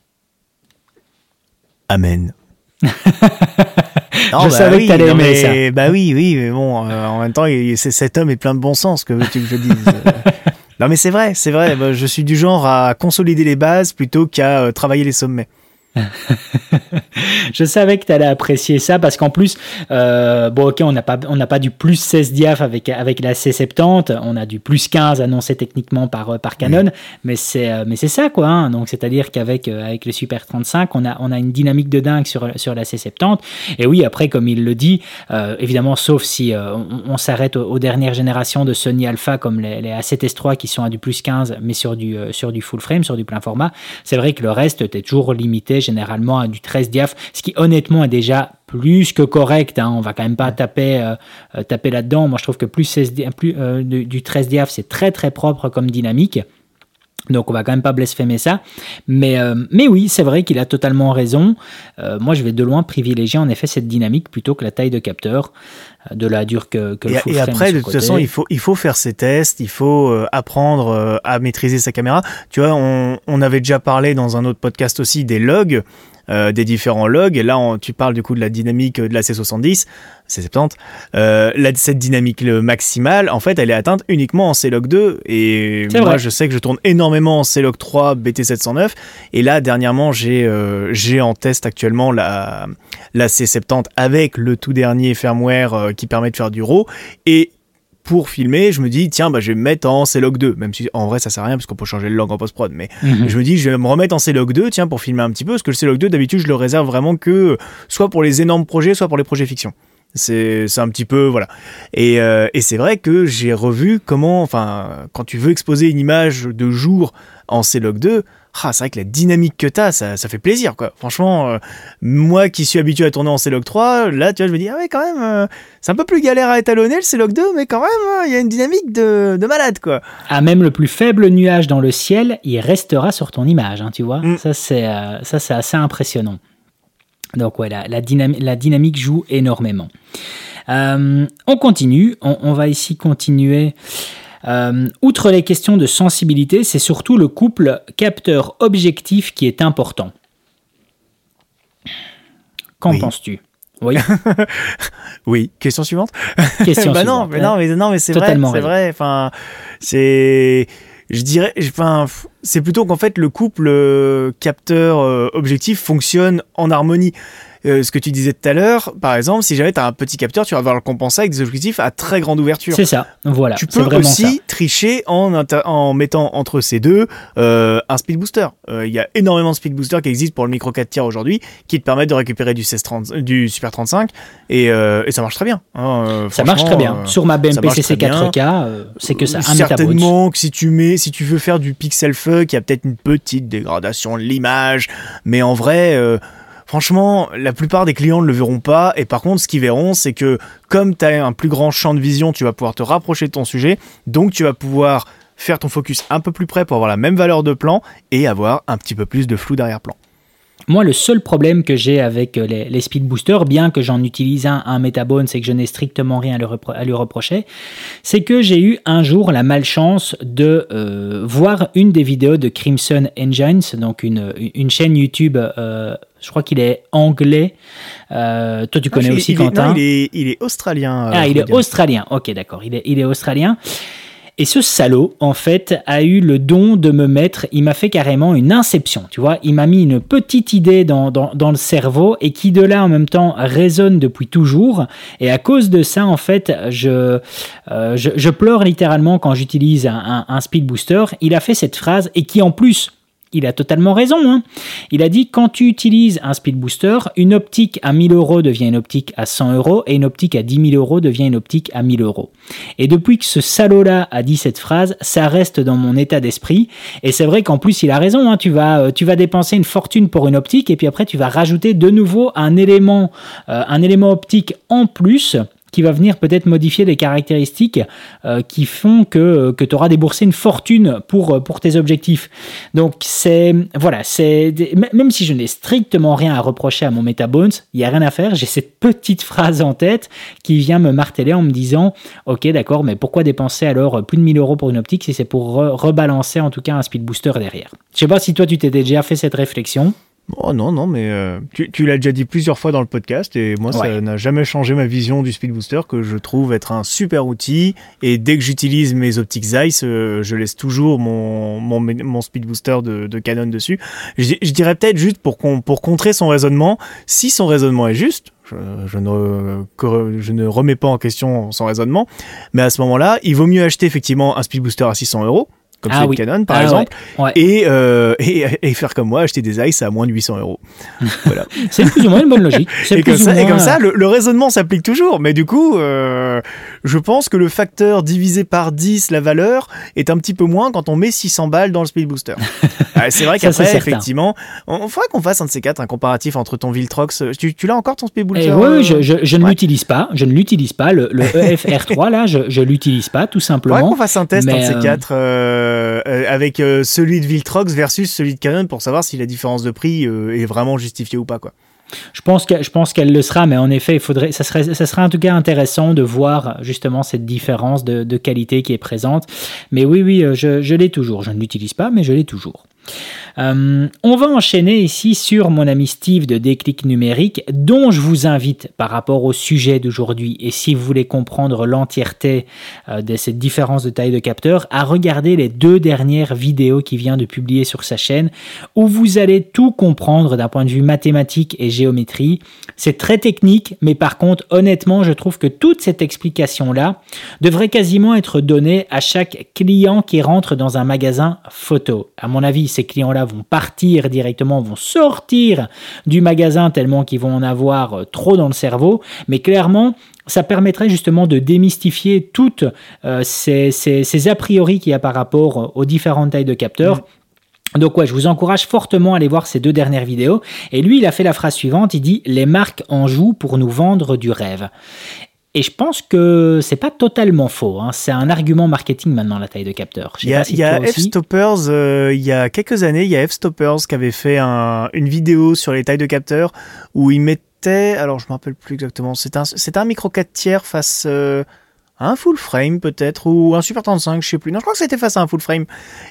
Amen. Je savais que t'allais non, aimer mais- Bah oui, oui, mais bon, euh, en même temps, il- cet homme est plein de bon sens, que veux-tu que je dise Euh, Non mais c'est vrai, c'est vrai, bah, je suis du genre à consolider les bases plutôt qu'à euh, travailler les sommets. Je savais que tu allais apprécier ça parce qu'en plus, euh, bon, ok, on n'a pas, on n'a pas du plus 16 diaph avec, avec la C70, on a du plus 15 annoncé techniquement par, euh, par Canon, mais c'est, euh, mais c'est ça quoi. hein. Donc, c'est-à-dire qu'avec avec le Super 35, on a, on a une dynamique de dingue sur, sur la C70. Et oui, après, comme il le dit, euh, évidemment, sauf si euh, on, on s'arrête aux, aux dernières générations de Sony Alpha comme les, les A7S3 qui sont à du plus 15, mais sur du, sur du full frame, sur du plein format, c'est vrai que le reste, tu es toujours limité généralement à du 13 diaph, ce qui honnêtement est déjà plus que correct. Hein. On va quand même pas taper, euh, euh, taper là-dedans. Moi, je trouve que plus, 16 di- plus euh, du, du 13 diaph, c'est très très propre comme dynamique. Donc on va quand même pas blasphémer ça. Mais, mais oui, c'est vrai qu'il a totalement raison. Moi, je vais de loin privilégier en effet cette dynamique plutôt que la taille de capteur, de la dure que, que le Et, full et après, de toute façon, il faut, il faut faire ses tests, il faut euh, apprendre euh, à maîtriser sa caméra. Tu vois, on, on avait déjà parlé dans un autre podcast aussi des logs, euh, des différents logs. Et là, on- tu parles du coup de la dynamique de la C70, C70. Euh, cette dynamique le maximale, en fait, elle est atteinte uniquement en C-Log 2. Et moi, vrai. je sais que je tourne énormément en C-Log 3, BT709. Et là, dernièrement, j'ai euh, en test actuellement la, la C70 avec le tout dernier firmware euh, qui permet de faire du RAW. Et pour filmer, je me dis, tiens, bah, je vais me mettre en C-Log 2, même si en vrai ça sert à rien parce qu'on peut changer le log en post-prod, mais Mhm. je me dis, je vais me remettre en C-Log 2, tiens, pour filmer un petit peu, parce que le C-Log 2, d'habitude, je le réserve vraiment que soit pour les énormes projets, soit pour les projets fiction. C'est un petit peu, voilà. Et, euh, et c'est vrai que j'ai revu comment, enfin, quand tu veux exposer une image de jour en C-Log 2, ah, c'est vrai que la dynamique que t'as, ça, ça fait plaisir, quoi. Franchement, euh, moi qui suis habitué à tourner en C-Log 3, là, tu vois, je me dis, ah ouais, quand même, euh, c'est un peu plus galère à étalonner le C-Log 2, mais quand même, il y a une dynamique de, de malade, quoi. Ah, même le plus faible nuage dans le ciel, il restera sur ton image, hein, tu vois. Mm. Ça, c'est ça, c'est assez impressionnant. Donc, ouais, la, la, dynam- la dynamique joue énormément. Euh, on continue. On, on va ici continuer. Euh, outre les questions de sensibilité, c'est surtout le couple capteur-objectif qui est important. Qu'en Oui. penses-tu? Oui, Oui, question suivante? Question bah non, suivante. mais non, mais non, mais c'est vrai, c'est vrai. Enfin, c'est, je dirais, enfin, c'est plutôt qu'en fait le couple euh, capteur euh, objectif fonctionne en harmonie. Euh, ce que tu disais tout à l'heure, par exemple, si jamais tu as un petit capteur, tu vas avoir le compenser avec des objectifs à très grande ouverture. C'est ça, voilà. Tu peux aussi ça. tricher en, mettant entre ces deux euh, un speed booster. Euh, Il y a énormément de speed boosters qui existent pour le micro 4 tiers aujourd'hui qui te permettent de récupérer du, 1630 du Super 35 et, et ça marche très bien. hein, Ça marche très bien. Sur ma très bien. 4K, euh, c'est que ça. Un. Certainement que si tu mets, si tu veux faire du pixel fuck, il y a peut-être une petite dégradation de l'image, mais en vrai, franchement, la plupart des clients ne le verront pas. Et par contre, ce qu'ils verront, c'est que comme tu as un plus grand champ de vision, tu vas pouvoir te rapprocher de ton sujet, donc tu vas pouvoir faire ton focus un peu plus près pour avoir la même valeur de plan et avoir un petit peu plus de flou d'arrière-plan. Moi, le seul problème que j'ai avec euh, les, speed boosters, bien que j'en utilise un, un Metabone, c'est que je n'ai strictement rien à, lui reprocher, c'est que j'ai eu un jour la malchance de euh, voir une des vidéos de Crimson Engines, donc une, une chaîne YouTube, euh, je crois qu'il est anglais. Euh, toi, tu connais aussi il est- Quentin. non, il, est, il est australien. euh, Ah, il est australien. Ok, d'accord. Il est, il est australien. Et ce salaud, en fait, a eu le don de me mettre, il m'a fait carrément une inception, tu vois. Il m'a mis une petite idée dans, dans, dans le cerveau et qui de là en même temps résonne depuis toujours. Et à cause de ça, en fait, je, euh, je, je pleure littéralement quand j'utilise un, un, un speed booster. Il a fait cette phrase et qui en plus il a totalement raison. Hein. Il a dit quand tu utilises un speed booster, une optique à 1000 euros devient une optique à 100 euros et une optique à 10 000 euros devient une optique à 1000 euros. Et depuis que ce salaud-là a dit cette phrase, ça reste dans mon état d'esprit. Et c'est vrai qu'en plus, il a raison. Hein. Tu, vas, euh, tu vas dépenser une fortune pour une optique et puis après, tu vas rajouter de nouveau un élément, euh, un élément optique en plus qui va venir peut-être modifier des caractéristiques euh, qui font que, que tu auras déboursé une fortune pour, pour tes objectifs. Donc, c'est. Voilà, c'est. Même si je n'ai strictement rien à reprocher à mon Metabones, il n'y a rien à faire. J'ai cette petite phrase en tête qui vient me marteler en me disant Ok, d'accord, mais pourquoi dépenser alors plus de 1000 euros pour une optique si c'est pour re rebalancer en tout cas un speed booster derrière? Je sais pas si toi tu t'es déjà fait cette réflexion. Oh non, non, mais euh, tu, tu l'as déjà dit plusieurs fois dans le podcast et moi, Ouais. ça n'a jamais changé ma vision du Speed Booster que je trouve être un super outil. Et dès que j'utilise mes optiques Zeiss, euh, je laisse toujours mon, mon, mon Speed Booster de, de Canon dessus. Je, je dirais peut-être juste pour, con- pour contrer son raisonnement, si son raisonnement est juste, je, je ne, je ne remets pas en question son raisonnement, mais à ce moment-là, il vaut mieux acheter effectivement un Speed Booster à 600 euros, comme Ah celui oui. de Canon par Ah exemple, ouais, ouais. et, euh, et, et faire comme moi, acheter des Zeiss à moins de 800 euros. Voilà. C'est plus ou moins une bonne logique. Et comme, ça, et moins- comme ça, le, le raisonnement s'applique toujours. Mais du coup, euh, je pense que le facteur divisé par 10, la valeur, est un petit peu moins quand on met 600 balles dans le Speed Booster. Ah, c'est vrai qu'après, effectivement, on, on faudrait qu'on fasse un de ces quatre, un comparatif entre ton Viltrox. euh, Tu, tu l'as encore ton Speed Booster Eh oui, euh, je, je- je ne ouais. l'utilise pas. Je ne l'utilise pas. Le, le E EFR3, là, je ne l'utilise pas, tout Faudrait simplement. qu'on fasse un test Mais, entre ces quatre avec euh, celui de Viltrox versus celui de Canon pour savoir si la différence de prix euh, est vraiment justifiée ou pas. Quoi. Je pense que- je pense qu'elle le sera, mais en effet, il faudrait, ça serait, ça serait en tout cas intéressant de voir justement cette différence de, qualité qui est présente. Mais oui, oui, euh, je l'ai toujours. Je ne l'utilise pas, mais je l'ai toujours. Euh, on va enchaîner ici sur mon ami Steve de Déclic Numérique, dont je vous invite par rapport au sujet d'aujourd'hui, et si vous voulez comprendre l'entièreté euh, de cette différence de taille de capteur, à regarder les deux dernières vidéos qu'il vient de publier sur sa chaîne, où vous allez tout comprendre d'un point de vue mathématique et géométrie. C'est très technique, mais par contre, honnêtement, je trouve que toute cette explication-là devrait quasiment être donnée à chaque client qui rentre dans un magasin photo. À mon avis, ces clients-là vont partir directement, vont sortir du magasin tellement qu'ils vont en avoir euh, trop dans le cerveau. Mais clairement, ça permettrait justement de démystifier toutes euh, ces, a priori qu'il y a par rapport aux différentes tailles de capteurs. Mm. Donc ouais, je vous encourage fortement à aller voir ces deux dernières vidéos. Et lui, il a fait la phrase suivante, il dit les marques en jouent pour nous vendre du rêve. Et je pense que c'est pas totalement faux. Hein. C'est un argument marketing maintenant la taille de capteur. Il y a, F-Stoppers. Euh, il y a quelques années, il y a F-Stoppers qui avait fait une vidéo sur les tailles de capteurs où il mettait. Alors je me rappelle plus exactement. C'est un, un micro 4 tiers face. Euh, un full frame peut-être, ou un Super 35, je sais plus. Non, je crois que c'était face à un full frame.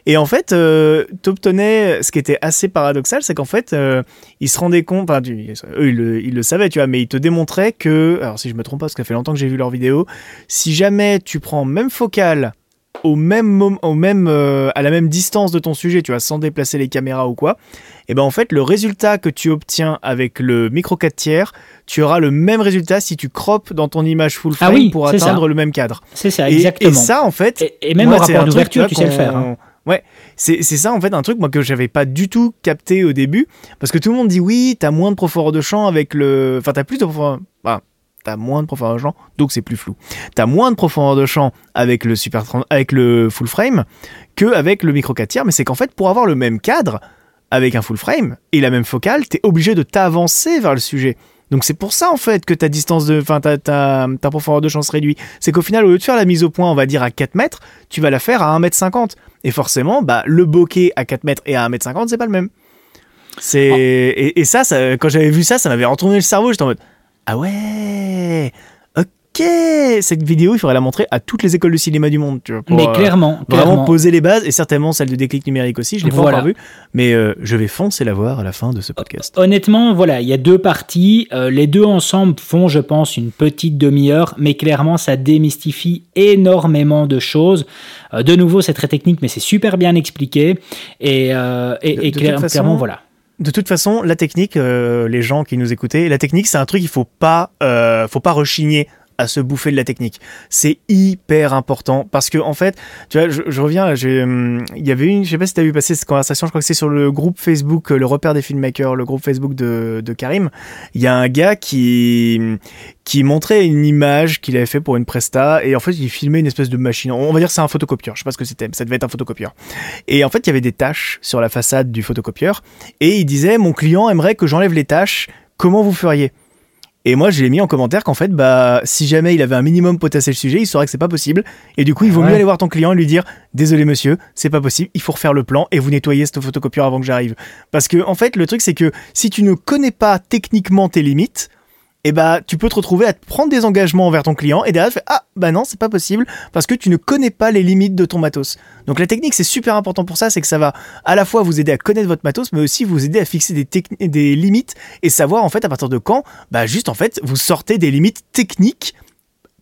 Et en fait, euh, obtenais ce qui était assez paradoxal, c'est qu'en fait, euh, ils se rendaient compte, enfin, eux, ils le, ils le, savaient, tu vois, mais ils te démontraient que, alors si je me trompe pas, parce que ça fait longtemps que j'ai vu leur vidéo, si jamais tu prends même focale au même moment, au même, euh, à la même distance de ton sujet, tu vois, sans déplacer les caméras ou quoi, et ben en fait, le résultat que tu obtiens avec le micro 4 tiers, tu auras le même résultat si tu croppes dans ton image full ah frame pour atteindre le même cadre. C'est ça, exactement. Et, ça, en fait, et, même au rapport d'ouverture, tu sais le faire. Hein. Ouais, c'est ça en fait un truc moi que j'avais pas du tout capté au début parce que tout le monde dit oui, t'as moins de profondeur de champ avec le, enfin t'as plus de profondeur, bah, t'as moins de profondeur de champ, donc c'est plus flou. T'as moins de profondeur de champ avec le super avec le full frame que avec le micro 4 tiers, mais c'est qu'en fait pour avoir le même cadre avec un full frame et la même focale, t'es obligé de t'avancer vers le sujet. Donc c'est pour ça en fait que ta distance de, enfin ta, ta, ta, profondeur de champ se réduit. C'est qu'au final au lieu de faire la mise au point, on va dire à 4 mètres, tu vas la faire à 1 mètre 50. Et forcément, bah le bokeh à 4 mètres et à 1 mètre 50, c'est pas le même. C'est et, et, ça, ça quand j'avais vu ça, ça m'avait retourné le cerveau. J'étais en mode ah ouais, cette vidéo, il faudrait la montrer à toutes les écoles de cinéma du monde. Tu vois, mais euh, clairement, vraiment poser les bases et certainement celle de déclic numérique aussi. Je l'ai pas encore vu, mais euh, je vais foncer la voir à la fin de ce podcast. Honnêtement, voilà, il y a deux parties. Euh, les deux ensemble font, je pense, une petite demi-heure, mais clairement, ça démystifie énormément de choses. de nouveau, c'est très technique, mais c'est super bien expliqué et, et, clairement, voilà de toute façon, la technique, euh, les gens qui nous écoutaient, la technique, c'est un truc, il faut pas, euh, faut pas rechigner à se bouffer de la technique. C'est hyper important parce que en fait, tu vois, je, reviens, hum, il y avait une, je sais pas si tu as vu passer cette conversation, je crois que c'est sur le groupe Facebook, le repère des filmmakers, le groupe Facebook de, de Karim. Il y a un gars qui qui montrait une image qu'il avait fait pour une presta et en fait il filmait une espèce de machine. On va dire c'est un photocopieur. Je sais pas ce que c'était, ça devait être un photocopieur. Et en fait il y avait des tâches sur la façade du photocopieur et il disait mon client aimerait que j'enlève les tâches. Comment vous feriez? Et moi, je l'ai mis en commentaire qu'en fait, bah, si jamais il avait un minimum potassé le sujet, il saurait que c'est pas possible. Et du coup, il vaut mieux aller voir ton client et lui dire, désolé monsieur, c'est pas possible, il faut refaire le plan et vous nettoyez cette photocopieur avant que j'arrive. Parce que, en fait, le truc, c'est que si tu ne connais pas techniquement tes limites, et bah tu peux te retrouver à te prendre des engagements envers ton client et derrière tu fais ah bah non c'est pas possible parce que tu ne connais pas les limites de ton matos. Donc la technique c'est super important pour ça, c'est que ça va à la fois vous aider à connaître votre matos mais aussi vous aider à fixer des, limites et savoir en fait à partir de quand bah juste en fait vous sortez des limites techniques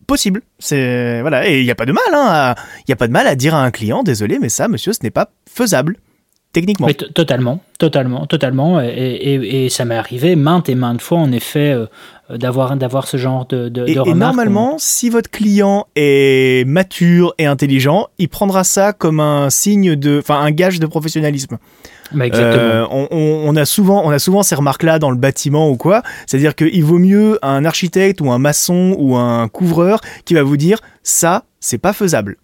possibles. C'est voilà et il n'y a pas de mal hein, il y a pas de mal à dire à un client désolé mais ça monsieur ce n'est pas faisable techniquement. totalement, totalement, totalement. Et, ça m'est arrivé maintes et maintes fois, en effet, euh, d'avoir d'avoir ce genre de, de, et, et normalement, si votre client est mature et intelligent, il prendra ça comme un signe de, enfin, un gage de professionnalisme. Bah exactement. Euh, on, on, a souvent, on a souvent ces remarques-là dans le bâtiment ou quoi. C'est-à-dire qu'il vaut mieux un architecte ou un maçon ou un couvreur qui va vous dire ça, c'est pas faisable.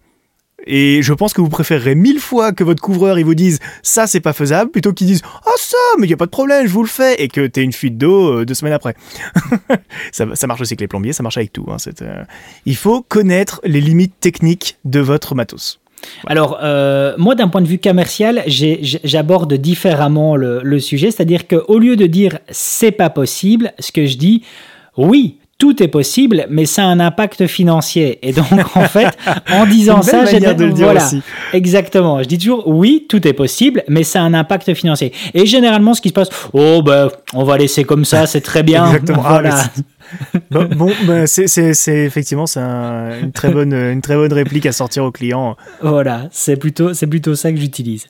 Et je pense que vous préférerez mille fois que votre couvreur il vous dise ça c'est pas faisable plutôt qu'il dise ah ça mais il y a pas de problème je vous le fais et que t'aies une fuite d'eau euh, deux semaines après. ça, ça, marche aussi avec les plombiers, ça marche avec tout. Hein, euh, Il faut connaître les limites techniques de votre matos. Alors, euh, moi, d'un point de vue commercial, j'aborde différemment le sujet, c'est-à-dire qu'au lieu de dire c'est pas possible, ce que je dis, oui, tout est possible, mais ça a un impact financier. Et donc, en fait, en disant ça, j'ai de le dire voilà, exactement. Je dis toujours, oui, tout est possible, mais ça a un impact financier. Et généralement, ce qui se passe, oh ben, on va laisser comme ça, c'est très bien. Exactement. Ah, voilà. bon, ben, c'est effectivement c'est une très bonne une très bonne réplique à sortir au client. Voilà, c'est plutôt c'est plutôt ça que j'utilise.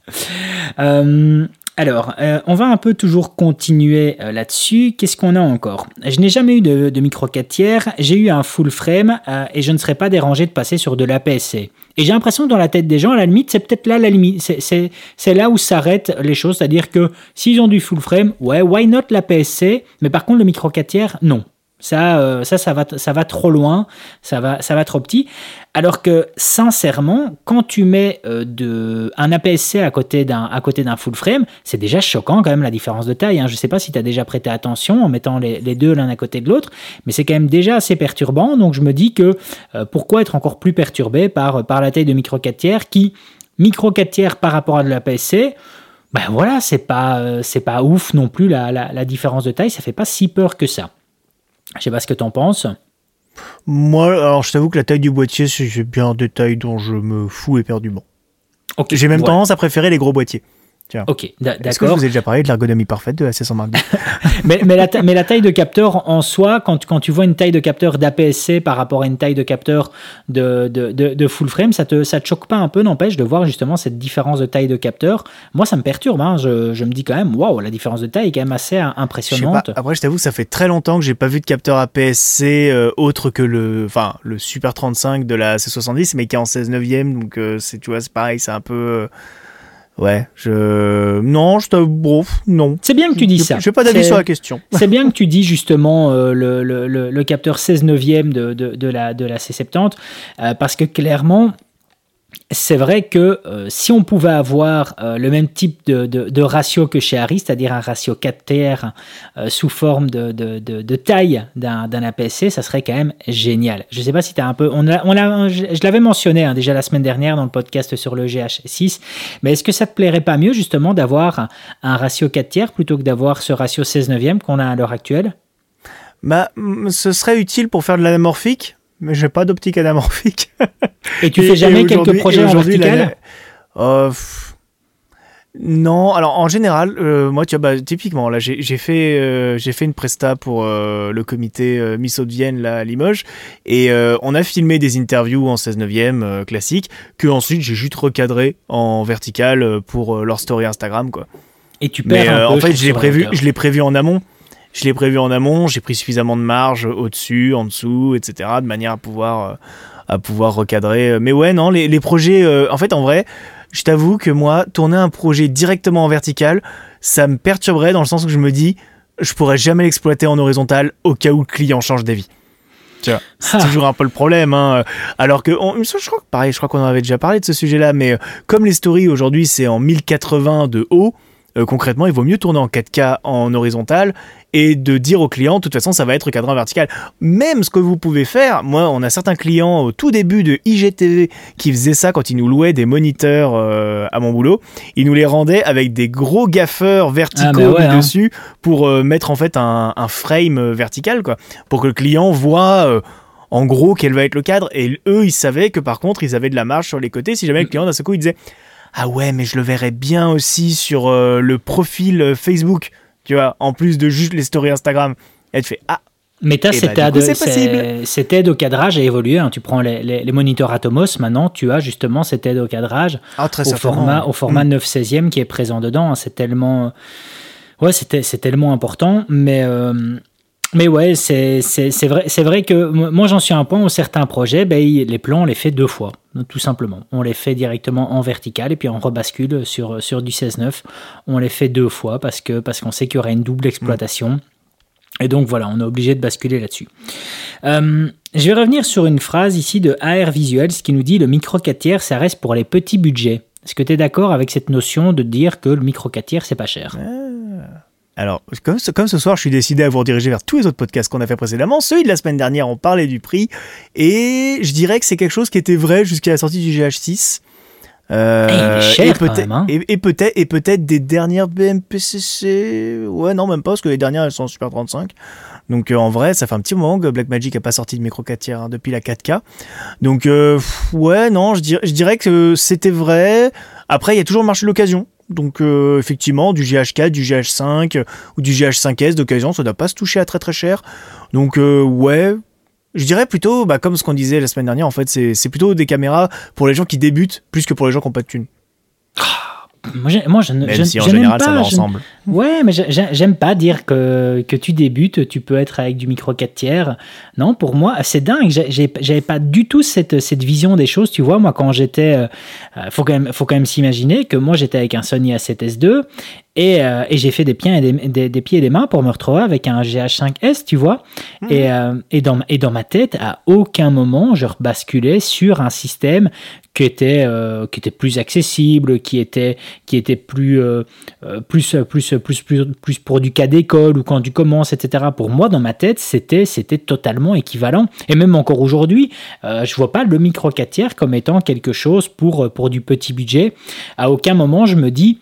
Euh, alors, euh, on va un peu toujours continuer euh, là-dessus. Qu'est-ce qu'on a encore? Je n'ai jamais eu de, micro 4 tiers, j'ai eu un full frame euh, et je ne serais pas dérangé de passer sur de l'APS-C. Et j'ai l'impression que dans la tête des gens, à la limite, c'est peut-être là la limite. C'est là où s'arrêtent les choses. C'est-à-dire que s'ils ont du full frame, ouais, why not l'APS-C Mais par contre, le micro 4 tiers, non. Ça, euh, ça, ça va, ça va trop loin, ça va, ça va trop petit. Alors que sincèrement, quand tu mets euh, de, un APS-C à côté d'un, full frame, c'est déjà choquant quand même la différence de taille. Hein. Je ne sais pas si tu as déjà prêté attention en mettant les, deux l'un à côté de l'autre, mais c'est quand même déjà assez perturbant. Donc je me dis que euh, pourquoi être encore plus perturbé par, par la taille de micro 4 tiers qui, micro 4 tiers par rapport à de l'APS-C, ben voilà, c'est pas, c'est pas ouf non plus la, la, la différence de taille, ça fait pas si peur que ça. Je sais pas ce que tu en penses. Moi, alors je t'avoue que la taille du boîtier, c'est bien un détail dont je me fous éperdument. J'ai même tendance à préférer les gros boîtiers. Ok, d'accord. Est-ce que je vous ai déjà parlé de l'ergonomie parfaite de la 600 Mark mais, mais, la mais, la taille de capteur en soi, quand, quand tu vois une taille de capteur d'APS-C par rapport à une taille de capteur de, de, de, full frame, ça te, ça te choque pas un peu, n'empêche, de voir justement cette différence de taille de capteur? Moi, ça me perturbe. Hein. Je, je, me dis quand même, waouh, la différence de taille est quand même assez impressionnante. Après, je t'avoue, ça fait très longtemps que j'ai pas vu de capteur APS-C euh, autre que le, enfin, le Super 35 de la C70, mais qui est en 16 neuvième. Donc, euh, c'est, tu vois, c'est pareil, c'est un peu. Euh, Ouais, je non, je te brouf, non. C'est bien que tu dis ça. Je n'ai pas d'avis sur la question. C'est bien que tu dis justement euh, le, le, le, capteur 16 neuvième de, de, de, la, de la C70 euh, parce que clairement c'est vrai que euh, si on pouvait avoir euh, le même type de, ratio que chez Harry, c'est-à-dire un ratio 4 TR euh, sous forme de, taille d'un APS-C, ça serait quand même génial. Je ne sais pas si tu as un peu... On on je l'avais mentionné hein, déjà la semaine dernière dans le podcast sur le GH6, mais est-ce que ça te plairait pas mieux justement d'avoir un, ratio 4 tiers plutôt que d'avoir ce ratio 16 neuvième qu'on a à l'heure actuelle? Bah, ce serait utile pour faire de l'anamorphique, mais j'ai pas d'optique anamorphique. Et tu fais jamais quelques projets en vertical euh, Non, alors en général, euh, moi, tu vois, bah, typiquement, là, j'ai fait, euh, j'ai fait une presta pour le comité Misso de Vienne là, à Limoges, et on a filmé des interviews en 16 neuvième classique, que ensuite j'ai juste recadré en vertical pour leur story Instagram, quoi. Et tu perds un peu, en fait, je l'ai prévu, je l'ai prévu en amont. Je l'ai prévu en amont, j'ai pris suffisamment de marge au-dessus, en dessous, etc., de manière à pouvoir, euh, à pouvoir recadrer. Mais ouais, non, les, projets, euh, en fait, en vrai, je t'avoue que moi, tourner un projet directement en vertical, ça me perturberait dans le sens où je me dis, je pourrais jamais l'exploiter en horizontal au cas où le client change d'avis. C'est toujours un peu le problème. Hein. Alors que, je crois, pareil, je crois qu'on en avait déjà parlé de ce sujet-là, mais euh, comme les stories aujourd'hui c'est en 1080 de haut, concrètement, il vaut mieux tourner en 4K en horizontal et de dire au client, de toute façon, ça va être cadran vertical. Même ce que vous pouvez faire, moi, on a certains clients au tout début de IGTV qui faisaient ça quand ils nous louaient des moniteurs euh, à mon boulot. Ils nous les rendaient avec des gros gaffeurs verticaux ah, hein. dessus pour euh, mettre en fait un, frame euh, vertical, quoi, pour que le client voit en gros quel va être le cadre. Et eux, ils savaient que par contre, ils avaient de la marge sur les côtés. Si jamais le client d'un seul coup, il disait ah ouais, mais je le verrais bien aussi sur le profil Facebook tu vois, en plus de juste les stories Instagram. Elle te fait Ah, mais tu cette, aide, au cadrage a évolué. Hein. Tu prends les, moniteurs Atomos, maintenant tu as justement cette aide au cadrage ah, au, format, au format 9 16e qui est présent dedans. Hein. C'est tellement, ouais, c'est tellement important. Mais, euh, mais ouais, c'est vrai, vrai que moi j'en suis à un point où certains projets, ben, les plans on les fait deux fois, tout simplement. On les fait directement en vertical et puis on rebascule sur, sur du 16-9. On les fait deux fois parce qu'on parce qu'on sait qu'il y aura une double exploitation. Et donc voilà, on est obligé de basculer là-dessus. Euh, je vais revenir sur une phrase ici de AR Visuals qui nous dit le micro 4 tiers, ça reste pour les petits budgets. Est-ce que tu es d'accord avec cette notion de dire que le micro 4 tiers, c'est pas cher? Ah. Alors, comme ce, comme ce, soir, je suis décidé à vous rediriger vers tous les autres podcasts qu'on a fait précédemment. Celui de la semaine dernière, on parlait du prix. Et je dirais que c'est quelque chose qui était vrai jusqu'à la sortie du GH6. Euh, et, peut-être hein. et, peut-être et peut-être des dernières BMPCC ouais non même pas parce que les dernières elles sont en Super 35 Donc en vrai, ça fait un petit moment que Blackmagic a pas sorti de micro 4 tiers hein, depuis la 4K. Donc ouais, non, je dirais, je dirais que c'était vrai. Après, il y a toujours le marché de l'occasion. Donc effectivement, du GH4, du GH5 ou du GH5S d'occasion, ça ne doit pas se toucher à très très cher. Donc ouais, je dirais plutôt, bah, comme ce qu'on disait la semaine dernière, en fait, c'est plutôt des caméras pour les gens qui débutent plus que pour les gens qui n'ont pas de thunes. Moi, je, moi, je, Même je, si en je n'aime général pas, ça va je- ensemble. Ouais, mais j'ai- j'ai- j'aime pas dire que, que tu débutes, tu peux être avec du micro 4 tiers. Non, pour moi, c'est dingue. J'avais pas du tout cette, cette vision des choses. Tu vois, moi, quand j'étais. euh, euh, faut quand même, faut quand même s'imaginer que moi, j'étais avec un Sony A7S2 et, euh, et j'ai fait des pieds, et des, des- des pieds et des mains pour me retrouver avec un GH5S, tu vois. Et, euh, et, dans, ma- et dans ma tête, à aucun moment, je rebasculais sur un système qui était, qui était plus accessible, qui était, qui était plus, plus, plus, plus, plus, plus pour du cas d'école ou quand tu commences, etc. Pour moi, dans ma tête, c'était, c'était totalement équivalent. Et même encore aujourd'hui, euh, je vois pas le micro 4 tiers comme étant quelque chose pour, pour du petit budget. À aucun moment, je me dis,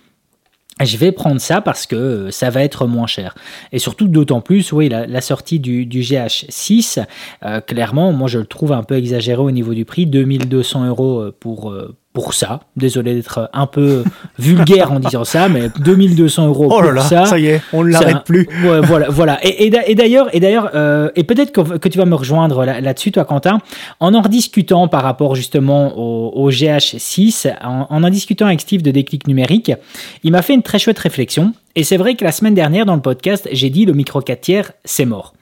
je vais prendre ça parce que euh, ça va être moins cher. Et surtout, d'autant plus, oui, la, sortie du, du GH6, euh, clairement, moi je le trouve un peu exagéré au niveau du prix. 2200 euros euh, pour, euh, pour ça. Désolé d'être un peu vulgaire en disant ça, mais 2200 euros Oh pour là ça. ça, y est, on ne l'arrête un- plus. Ouais, voilà, voilà. Et, et d'a- et d'ailleurs, et d'ailleurs, euh, et peut-être que, que tu vas me rejoindre là- là-dessus, toi, Quentin, en en rediscutant par rapport justement au, au GH6, en, en en discutant avec Steve de Déclic Numérique, il m'a fait une très chouette réflexion. Et c'est vrai que la semaine dernière dans le podcast, j'ai dit le micro 4 tiers, c'est mort.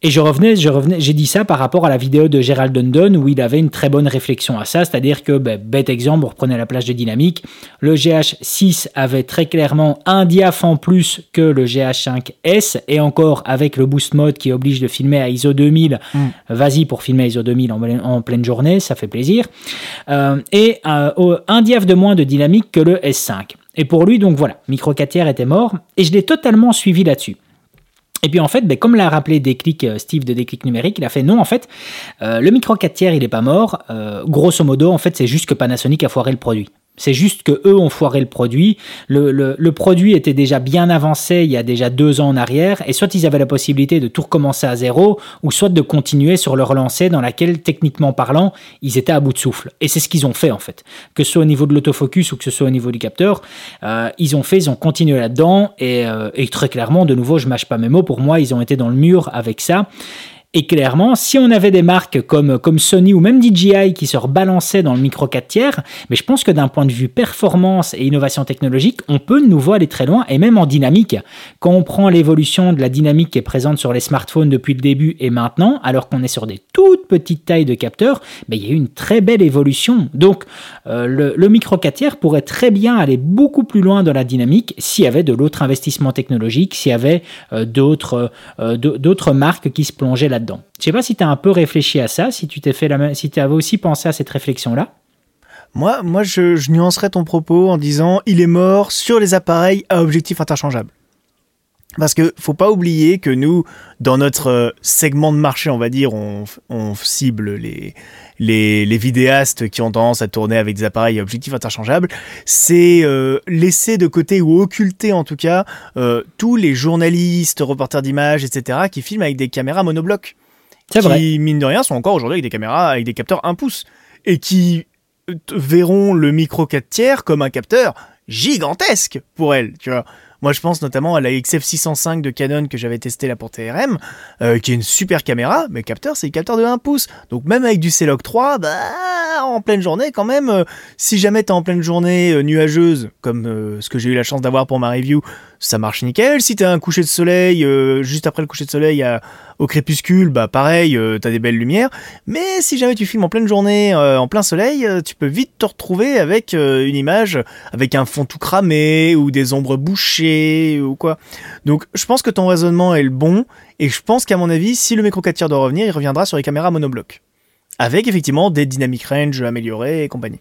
Et je revenais, je revenais, j'ai dit ça par rapport à la vidéo de Gérald Dundon où il avait une très bonne réflexion à ça, c'est-à-dire que, ben, bête exemple, on reprenait la plage de dynamique, le GH6 avait très clairement un diaph en plus que le GH5S et encore avec le boost mode qui oblige de filmer à ISO 2000, vas-y pour filmer à ISO 2000 en, en pleine journée, ça fait plaisir, Euh, et euh, un diaph de moins de dynamique que le S5. Et pour lui, donc voilà, micro 4 tiers était mort et je l'ai totalement suivi là-dessus. Et puis en fait, ben, comme l'a rappelé Déclic, euh, Steve de Déclic Numérique, il a fait non, en fait, euh, le micro 4 tiers, il est pas mort. Euh, grosso modo, en fait, c'est juste que Panasonic a foiré le produit. C'est juste que eux ont foiré le produit. Le, le- produit était déjà bien avancé il y a déjà deux ans en arrière, et soit ils avaient la possibilité de tout recommencer à zéro, ou soit de continuer sur leur lancée dans laquelle, techniquement parlant, ils étaient à bout de souffle. Et c'est ce qu'ils ont fait en fait. Que ce soit au niveau de l'autofocus ou que ce soit au niveau du capteur, euh, ils ont fait, ils ont continué là-dedans, et, euh, et très clairement, de nouveau, je mâche pas mes mots, pour moi, ils ont été dans le mur avec ça. Et clairement, si on avait des marques comme, comme Sony ou même DJI qui se rebalançaient dans le micro 4 tiers, mais je pense que d'un point de vue performance et innovation technologique, on peut de nouveau aller très loin et même en dynamique. Quand on prend l'évolution de la dynamique qui est présente sur les smartphones depuis le début et maintenant, alors qu'on est sur des toutes petites tailles de capteurs, ben, il y a eu une très belle évolution. Donc, euh, le, micro 4 tiers pourrait très bien aller beaucoup plus loin dans la dynamique s'il y avait de l'autre investissement technologique, s'il y avait euh, d'autres euh, marques qui se plongeaient là-dedans. Je sais pas si tu as un peu réfléchi à ça, si tu t'es fait la même, si tu avais aussi pensé à cette réflexion-là. Moi, moi je, je nuancerais ton propos en disant il est mort sur les appareils à objectif interchangeable. Parce que faut pas oublier que nous, dans notre euh, segment de marché, on va dire, on, on cible les, les, les vidéastes qui ont tendance à tourner avec des appareils à objectif interchangeable. C'est euh, laisser de côté ou occulter en tout cas euh, tous les journalistes, reporters d'images, etc. qui filment avec des caméras monoblocs C'est qui, vrai. mine de rien, sont encore aujourd'hui avec des caméras, avec des capteurs 1 pouce, et qui verront le micro 4 tiers comme un capteur gigantesque pour elles, tu vois. Moi, je pense notamment à la XF605 de Canon que j'avais testé là pour TRM, euh, qui est une super caméra, mais le capteur, c'est le capteur de 1 pouce. Donc même avec du C-Log 3, bah, en pleine journée, quand même, euh, si jamais t'es en pleine journée euh, nuageuse, comme ce que j'ai eu la chance d'avoir pour ma review, ça marche nickel. Si t'as un coucher de soleil, euh, juste après le coucher de soleil au crépuscule, bah pareil, euh, t'as des belles lumières. Mais si jamais tu filmes en pleine journée, euh, en plein soleil, tu peux vite te retrouver avec une image avec un fond tout cramé ou des ombres bouchées ou quoi. Donc je pense que ton raisonnement est le bon et je pense qu'à mon avis, si le micro 4 tiers doit revenir, il reviendra sur les caméras monobloc. Avec effectivement des dynamic range améliorés et compagnie.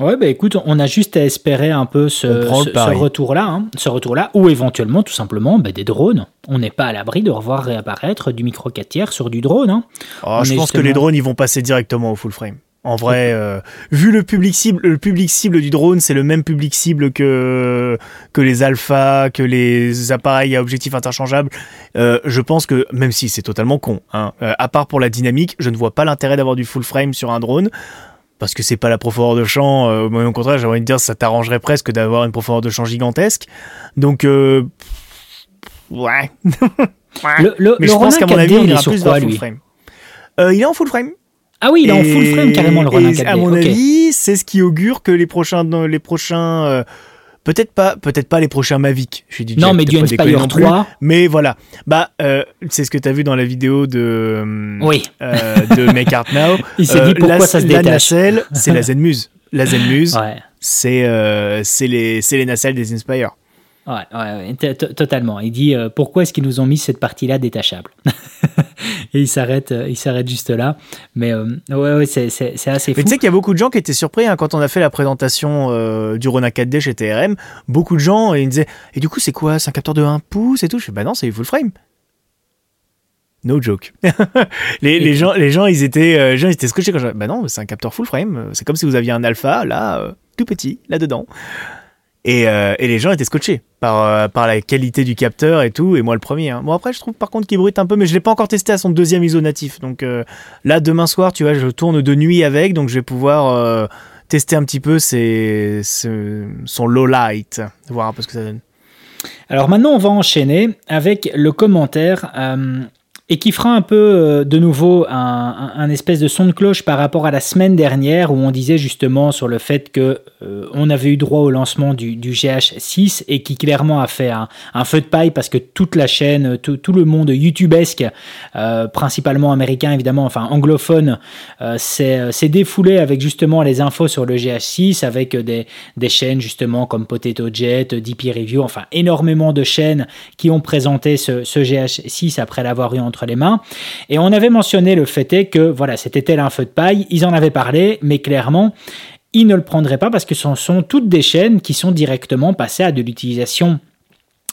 Ouais, bah écoute, on a juste à espérer un peu ce, le ce- retour-là, hein, ce retour-là, ou éventuellement, tout simplement, bah, des drones. On n'est pas à l'abri de revoir réapparaître du micro 4 tiers sur du drone. hein. Oh, je pense que les drones ils vont passer directement au full frame. En vrai, euh, vu le public cible, le public cible du drone, c'est le même public cible que que les alphas, que les appareils à objectifs interchangeables. Euh, je pense que même si c'est totalement con, hein, euh, à part pour la dynamique, je ne vois pas l'intérêt d'avoir du full frame sur un drone parce que c'est pas la profondeur de champ. au contraire, j'aimerais dire ça t'arrangerait presque d'avoir une profondeur de champ gigantesque. Donc ouais. ouais. Le, Mais je pense qu'à mon avis, il ira plus vers full frame. il est en full frame. Ah oui, il est en full frame carrément le Ronin 4D. À mon avis, c'est ce qui augure que les prochains, les prochains, euh, peut-être pas, peut-être pas les prochains Mavic. Je dit non, mais du Inspire 3. mais voilà, bah, euh, c'est ce que tu as vu dans la vidéo de, euh, oui. de Make Art Now. il s'est dit pourquoi ça se détache. La nacelle, c'est la Zenmuse. La Zenmuse, ouais. c'est, c'est les, c'est les nacelles des Inspire. Ouais, ouais, totalement. Il dit euh, pourquoi est-ce qu'ils nous ont mis cette partie-là détachable? Et il s'arrête, euh, il s'arrête juste là. Mais euh, ouais, ouais c'est, assez fou. Mais tu sais qu'il y a beaucoup de gens qui étaient surpris hein, quand on a fait la présentation du Rona 4D chez TRM. Beaucoup de gens ils disaient et du coup c'est quoi? C'est un capteur de 1 pouce et tout. Je fais bah non, c'est full frame. No joke. les, les, gens, les gens, ils étaient, les gens, ils étaient scotchés quand je. Bah non, c'est un capteur full frame. C'est comme si vous aviez un alpha là, tout petit, là dedans. Et, euh, et, les gens étaient scotchés par, euh, par la qualité du capteur et tout, et moi le premier. Hein. Bon après je trouve par contre qu'il bruite un peu, mais je l'ai pas encore testé à son deuxième ISO natif. Donc euh, là demain soir, tu vois, je tourne de nuit avec, donc je vais pouvoir tester un petit peu ses, son low light, voir un peu ce que ça donne. Alors maintenant on va enchaîner avec le commentaire et qui fera un peu euh, de nouveau un, espèce de son de cloche par rapport à la semaine dernière où on disait justement sur le fait que euh, on avait eu droit au lancement du, GH6 et qui clairement a fait un, feu de paille parce que toute la chaîne, tout, le monde YouTubesque, euh, principalement américain évidemment, enfin anglophone, s'est défoulé avec justement les infos sur le GH6 avec des, des chaînes justement comme Potato Jet, DP Review, enfin énormément de chaînes qui ont présenté ce, ce GH6 après l'avoir eu entre les mains. Et on avait mentionné le fait est que voilà, c'était tel un feu de paille, ils en avaient parlé, mais clairement, ils ne le prendraient pas parce que ce sont toutes des chaînes qui sont directement passées à de l'utilisation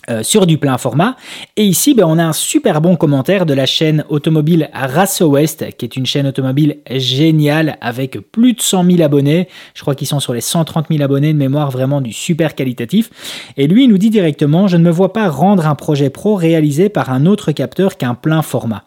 euh, sur du plein format. Et ici, ben, on a un super bon commentaire de la chaîne automobile Race West, qui est une chaîne automobile géniale avec plus de 100 000 abonnés. Je crois qu'ils sont sur les 130 000 abonnés de mémoire, vraiment du super qualitatif. Et lui, il nous dit directement, je ne me vois pas rendre un projet pro réalisé par un autre capteur qu'un plein format.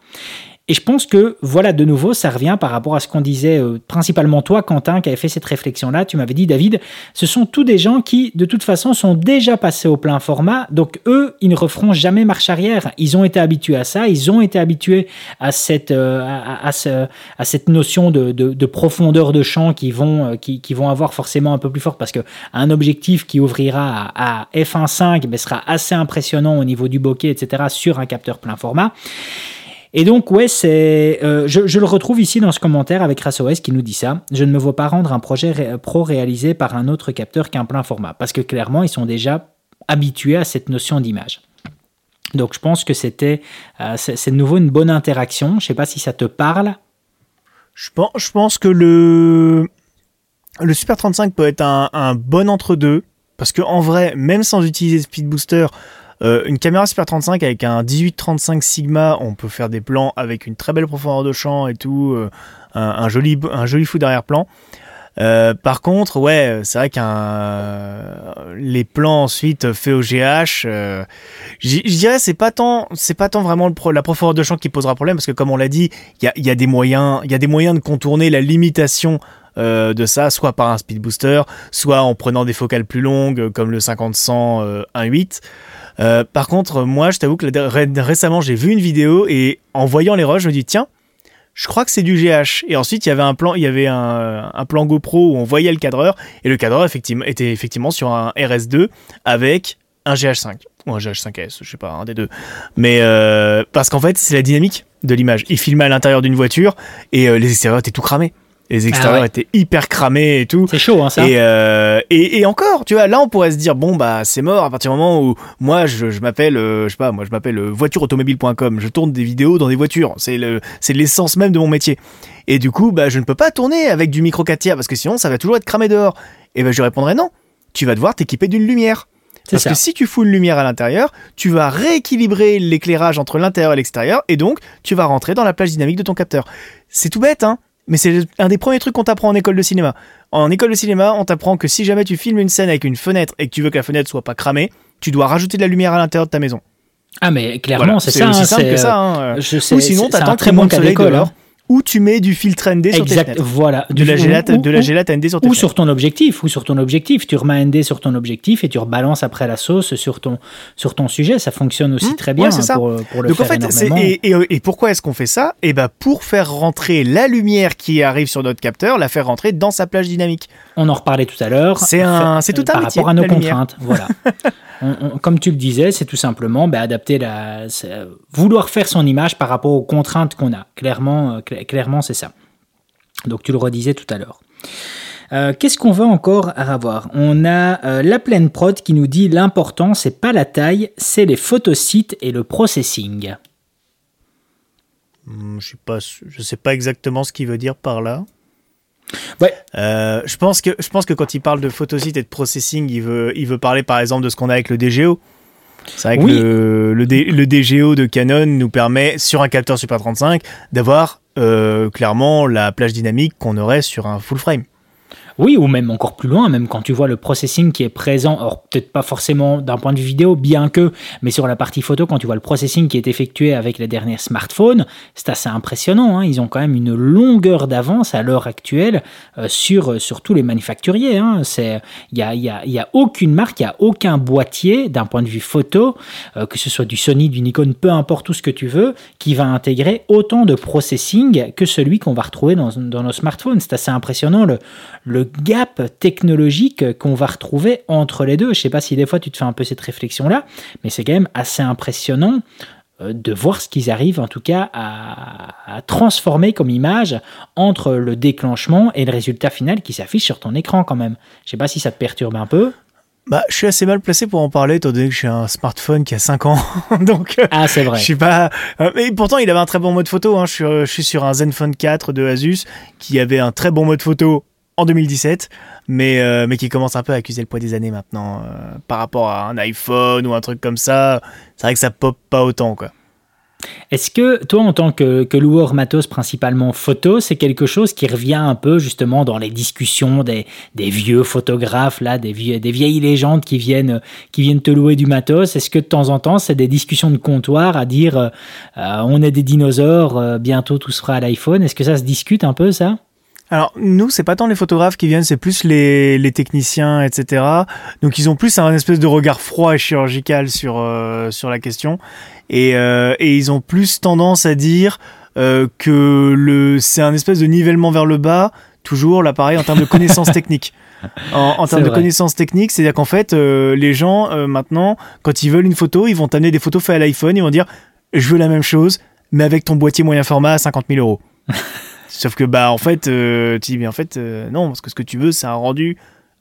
Et je pense que, voilà, de nouveau, ça revient par rapport à ce qu'on disait, euh, principalement toi, Quentin, qui avait fait cette réflexion-là. Tu m'avais dit, David, ce sont tous des gens qui, de toute façon, sont déjà passés au plein format. Donc, eux, ils ne referont jamais marche arrière. Ils ont été habitués à ça. Ils ont été habitués à cette, euh, à, à, cette notion de, de, profondeur de champ qui vont, euh, qui, vont avoir forcément un peu plus fort parce que un objectif qui ouvrira à, f1.5 ben, sera assez impressionnant au niveau du bokeh, etc., sur un capteur plein format. Et donc, ouais, c'est, euh, je, le retrouve ici dans ce commentaire avec RaceOS qui nous dit ça. Je ne me vois pas rendre un projet pro réalisé par un autre capteur qu'un plein format. Parce que clairement, ils sont déjà habitués à cette notion d'image. Donc, je pense que c'était, euh, c'est de nouveau une bonne interaction. Je ne sais pas si ça te parle. Je pense, je pense que le, le Super 35 peut être un, un bon entre-deux. Parce que en vrai, même sans utiliser Speed Booster, euh, une caméra Super 35 avec un 18-35 Sigma, on peut faire des plans avec une très belle profondeur de champ et tout, euh, un, joli, un joli fou d'arrière-plan. Euh, par contre, ouais, c'est vrai qu'un les plans ensuite faits au GH, je dirais c'est pas tant c'est pas tant vraiment la profondeur de champ qui posera problème parce que comme on l'a dit, il y a, des moyens y a des moyens de contourner la limitation de ça, soit par un speed booster, soit en prenant des focales plus longues comme le 50-100 1.8. Euh, par contre, moi, je t'avoue que récemment, j'ai vu une vidéo et en voyant les roches, je me dis tiens, je crois que c'est du GH. Et ensuite, il y avait un plan, il y avait un, plan GoPro où on voyait le cadreur et le cadreur effectivement était effectivement sur un RS2 avec un GH5 ou un GH5S, je sais pas, un des deux. Mais euh, parce qu'en fait, c'est la dynamique de l'image. Il filmait à l'intérieur d'une voiture et euh, les extérieurs étaient tout cramés. Les extérieurs ah étaient hyper cramés et tout. C'est chaud, hein, ça. Euh, et, et, encore, tu vois, là, on pourrait se dire, bon, bah, c'est mort à partir du moment où moi, je, je m'appelle, euh, je sais pas, moi, je m'appelle euh, voitureautomobile.com. Je tourne des vidéos dans des voitures. C'est le, c'est l'essence même de mon métier. Et du coup, bah, je ne peux pas tourner avec du micro 4 tiers parce que sinon, ça va toujours être cramé dehors. Et ben, je répondrais non. Tu vas devoir t'équiper d'une lumière. Parce que si tu fous une lumière à l'intérieur, tu vas rééquilibrer l'éclairage entre l'intérieur et l'extérieur, et donc tu vas rentrer dans la plage dynamique de ton capteur. C'est tout bête, hein mais c'est un des premiers trucs qu'on t'apprend en école de cinéma. En école de cinéma, on t'apprend que si jamais tu filmes une scène avec une fenêtre et que tu veux que la fenêtre soit pas cramée, tu dois rajouter de la lumière à l'intérieur de ta maison. Ah mais clairement c'est ça. aussi hein, simple c'est, que ça. euh, hein. Je sais, Ou sinon, c'est- c'est t'attends très bon soleil dehors. Ou tu mets du filtre ND sur tes fenêtres. voilà. De la gélate, ou- de la gélate ND sur tes ou fenêtres. sur ton objectif, ou sur ton objectif. Tu remets ND sur ton objectif et tu rebalances après la sauce sur ton, sur ton sujet. Ça fonctionne aussi Hmm, très bien ouais, hein, ça. pour, pour le Donc en fait, énormément. et, et- et pourquoi est-ce qu'on fait ça? Eh ben pour faire rentrer la lumière qui arrive sur notre capteur, la faire rentrer dans sa plage dynamique. On en reparlait tout à l'heure. C'est un- c'est tout un Par métier, rapport à nos lumière. contraintes. Voilà. Comme tu le disais, c'est tout simplement bah, adapter la. euh, Vouloir faire son image par rapport aux contraintes qu'on a. Clairement, euh, cla- clairement c'est ça. Donc tu le redisais tout à l'heure. Euh, Qu'est-ce qu'on va encore avoir? On a la pleine prod qui nous dit l'important c'est pas la taille, c'est les photosites et le processing. Hmm, Je je sais pas exactement ce qu'il veut dire par là. Ouais. Euh, je pense que je pense que quand il parle de photosite et de processing, il veut il veut parler par exemple de ce qu'on a avec le DGO. C'est vrai que Oui. le, le, D- le DGO de Canon nous permet sur un capteur Super 35 d'avoir euh, clairement la plage dynamique qu'on aurait sur un full frame. Oui, ou même encore plus loin, même quand tu vois le processing qui est présent, alors peut-être pas forcément d'un point de vue vidéo, bien que, mais sur la partie photo, quand tu vois le processing qui est effectué avec les derniers smartphones, c'est assez impressionnant. hein. Ils ont quand même une longueur d'avance à l'heure actuelle euh, sur, sur tous les manufacturiers. hein. Il n'y a, y a, y a aucune marque, il n'y a aucun boîtier d'un point de vue photo, euh, que ce soit du Sony, du Nikon, peu importe tout ce que tu veux, qui va intégrer autant de processing que celui qu'on va retrouver dans, nos smartphones. C'est assez impressionnant gap technologique qu'on va retrouver entre les deux. Je sais pas si des fois tu te fais un peu cette réflexion-là, mais c'est quand même assez impressionnant euh, de voir ce qu'ils arrivent en tout cas à, à transformer comme image entre le déclenchement et le résultat final qui s'affiche sur ton écran quand même. Je sais pas si ça te perturbe un peu. Bah, je suis assez mal placé pour en parler, étant donné que j'ai un smartphone qui a 5 ans. Donc, euh, Ah, c'est vrai. je suis pas. euh, mais pourtant, il avait un très bon mode photo. hein. Je, suis, je suis sur un Zenfone 4 de Asus qui avait un très bon mode photo en 2017, mais, euh, mais qui commence un peu à accuser le poids des années maintenant. euh, par rapport à un iPhone ou un truc comme ça, c'est vrai que ça pop pas autant, quoi. Est-ce que toi, en tant que, loueur matos principalement photo, c'est quelque chose qui revient un peu justement dans les discussions des, vieux photographes, là, des, vieilles légendes qui viennent, qui viennent te louer du matos? Est-ce que de temps en temps, c'est des discussions de comptoir à dire euh, on est des dinosaures, bientôt tout sera à l'iPhone? Est-ce que ça se discute un peu ça? Alors, nous, c'est pas tant les photographes qui viennent, c'est plus les, les techniciens, etc. Donc, ils ont plus un espèce de regard froid et chirurgical sur, euh, sur la question. Et, euh, et ils ont plus tendance à dire euh, que le, c'est un espèce de nivellement vers le bas, toujours, là, pareil, en termes de connaissances techniques. En, termes de vrai. connaissances techniques, c'est-à-dire qu'en fait, euh, les gens, euh, maintenant, quand ils veulent une photo, ils vont t'amener des photos faites à l'iPhone, ils vont dire Je veux la même chose, mais avec ton boîtier moyen format à 50 000 euros. Sauf que bah en fait, euh, tu dis mais en fait euh, non parce que ce que tu veux c'est un rendu,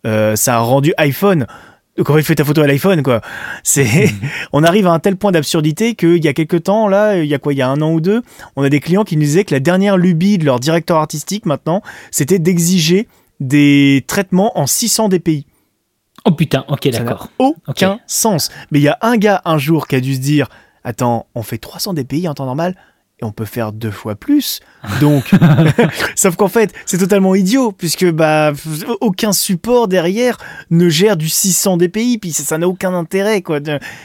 euh, c'est un rendu iPhone. Donc en fait fais ta photo à l'iPhone quoi. C'est, on arrive à un tel point d'absurdité qu'il y a quelques temps là, il y a quoi, il y a un an ou deux, on a des clients qui nous disaient que la dernière lubie de leur directeur artistique maintenant, c'était d'exiger des traitements en 600 dpi. Oh putain, ok, Ça d'accord. aucun Ok. sens. Mais il y a un gars un jour qui a dû se dire Attends, on fait 300 dpi en temps normal? On peut faire deux fois plus. Donc, sauf qu'en fait, c'est totalement idiot puisque bah aucun support derrière ne gère du 600 dpi, puis ça n'a aucun intérêt quoi.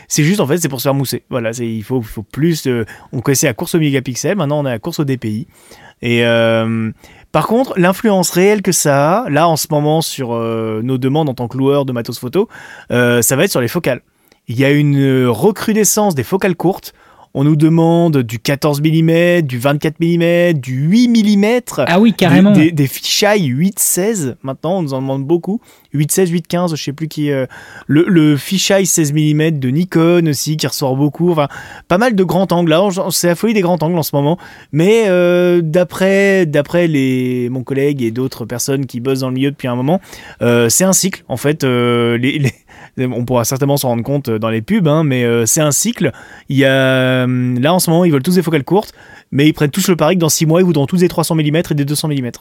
C'est juste en fait, c'est pour se faire mousser. Voilà, il faut plus. euh, on connaissait la course au mégapixel, maintenant on a la course au dpi. Et euh, par contre, l'influence réelle que ça a, là en ce moment sur euh, nos demandes en tant que loueur de matos photo, euh, ça va être sur les focales. Il y a une recrudescence des focales courtes. On nous demande du 14 mm, du 24 mm, du 8 mm. Ah oui, carrément. Des, des, des fisheye 8-16, maintenant on nous en demande beaucoup. 8-16, 8-15, je sais plus qui. euh, le, le fisheye 16 mm de Nikon aussi qui ressort beaucoup. Enfin, pas mal de grands angles. Là, c'est la folie des grands angles en ce moment. Mais euh, d'après d'après les mon collègue et d'autres personnes qui bossent dans le milieu depuis un moment, euh, c'est un cycle. En fait, les, les- on pourra certainement s'en rendre compte dans les pubs, hein, mais euh, c'est un cycle. Il y a hum, là en ce moment, ils veulent tous des focales courtes, mais ils prennent tous le pari que dans 6 mois, ils voudront tous des 300 mm et des 200 mm.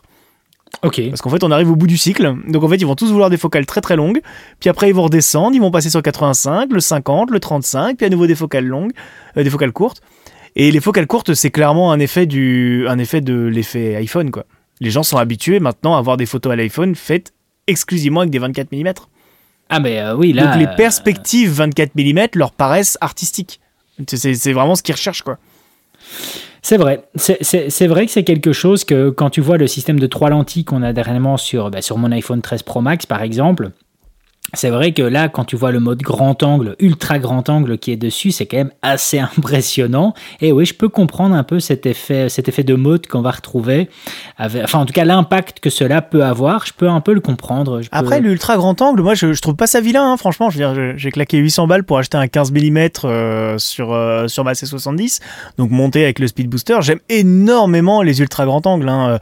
Ok. Parce qu'en fait, on arrive au bout du cycle. Donc en fait, ils vont tous vouloir des focales très très longues. Puis après, ils vont redescendre. Ils vont passer sur le 85, le 50, le 35, puis à nouveau des focales longues, euh, des focales courtes. Et les focales courtes, c'est clairement un effet du, un effet de l'effet iPhone, quoi. Les gens sont habitués maintenant à avoir des photos à l'iPhone faites exclusivement avec des 24 mm. Ah mais euh, oui, là... Donc les perspectives 24 mm leur paraissent artistiques. C'est vraiment ce qu'ils recherchent, quoi. C'est vrai. C'est vrai que c'est quelque chose que quand tu vois le système de trois lentilles qu'on a dernièrement sur, bah, sur mon iPhone 13 Pro Max, par exemple, c'est vrai que là, quand tu vois le mode grand angle, ultra grand angle qui est dessus, c'est quand même assez impressionnant. Et oui, je peux comprendre un peu cet effet, cet effet de mode qu'on va retrouver. enfin, en tout cas, l'impact que cela peut avoir, je peux un peu le comprendre. Après, l'ultra grand angle, moi, je, trouve pas ça vilain, hein, franchement. Je veux dire, j'ai claqué 800 balles pour acheter un 15 mm euh, sur, euh, sur ma C70, donc monté avec le speed booster. J'aime énormément les ultra grand angles. Hein,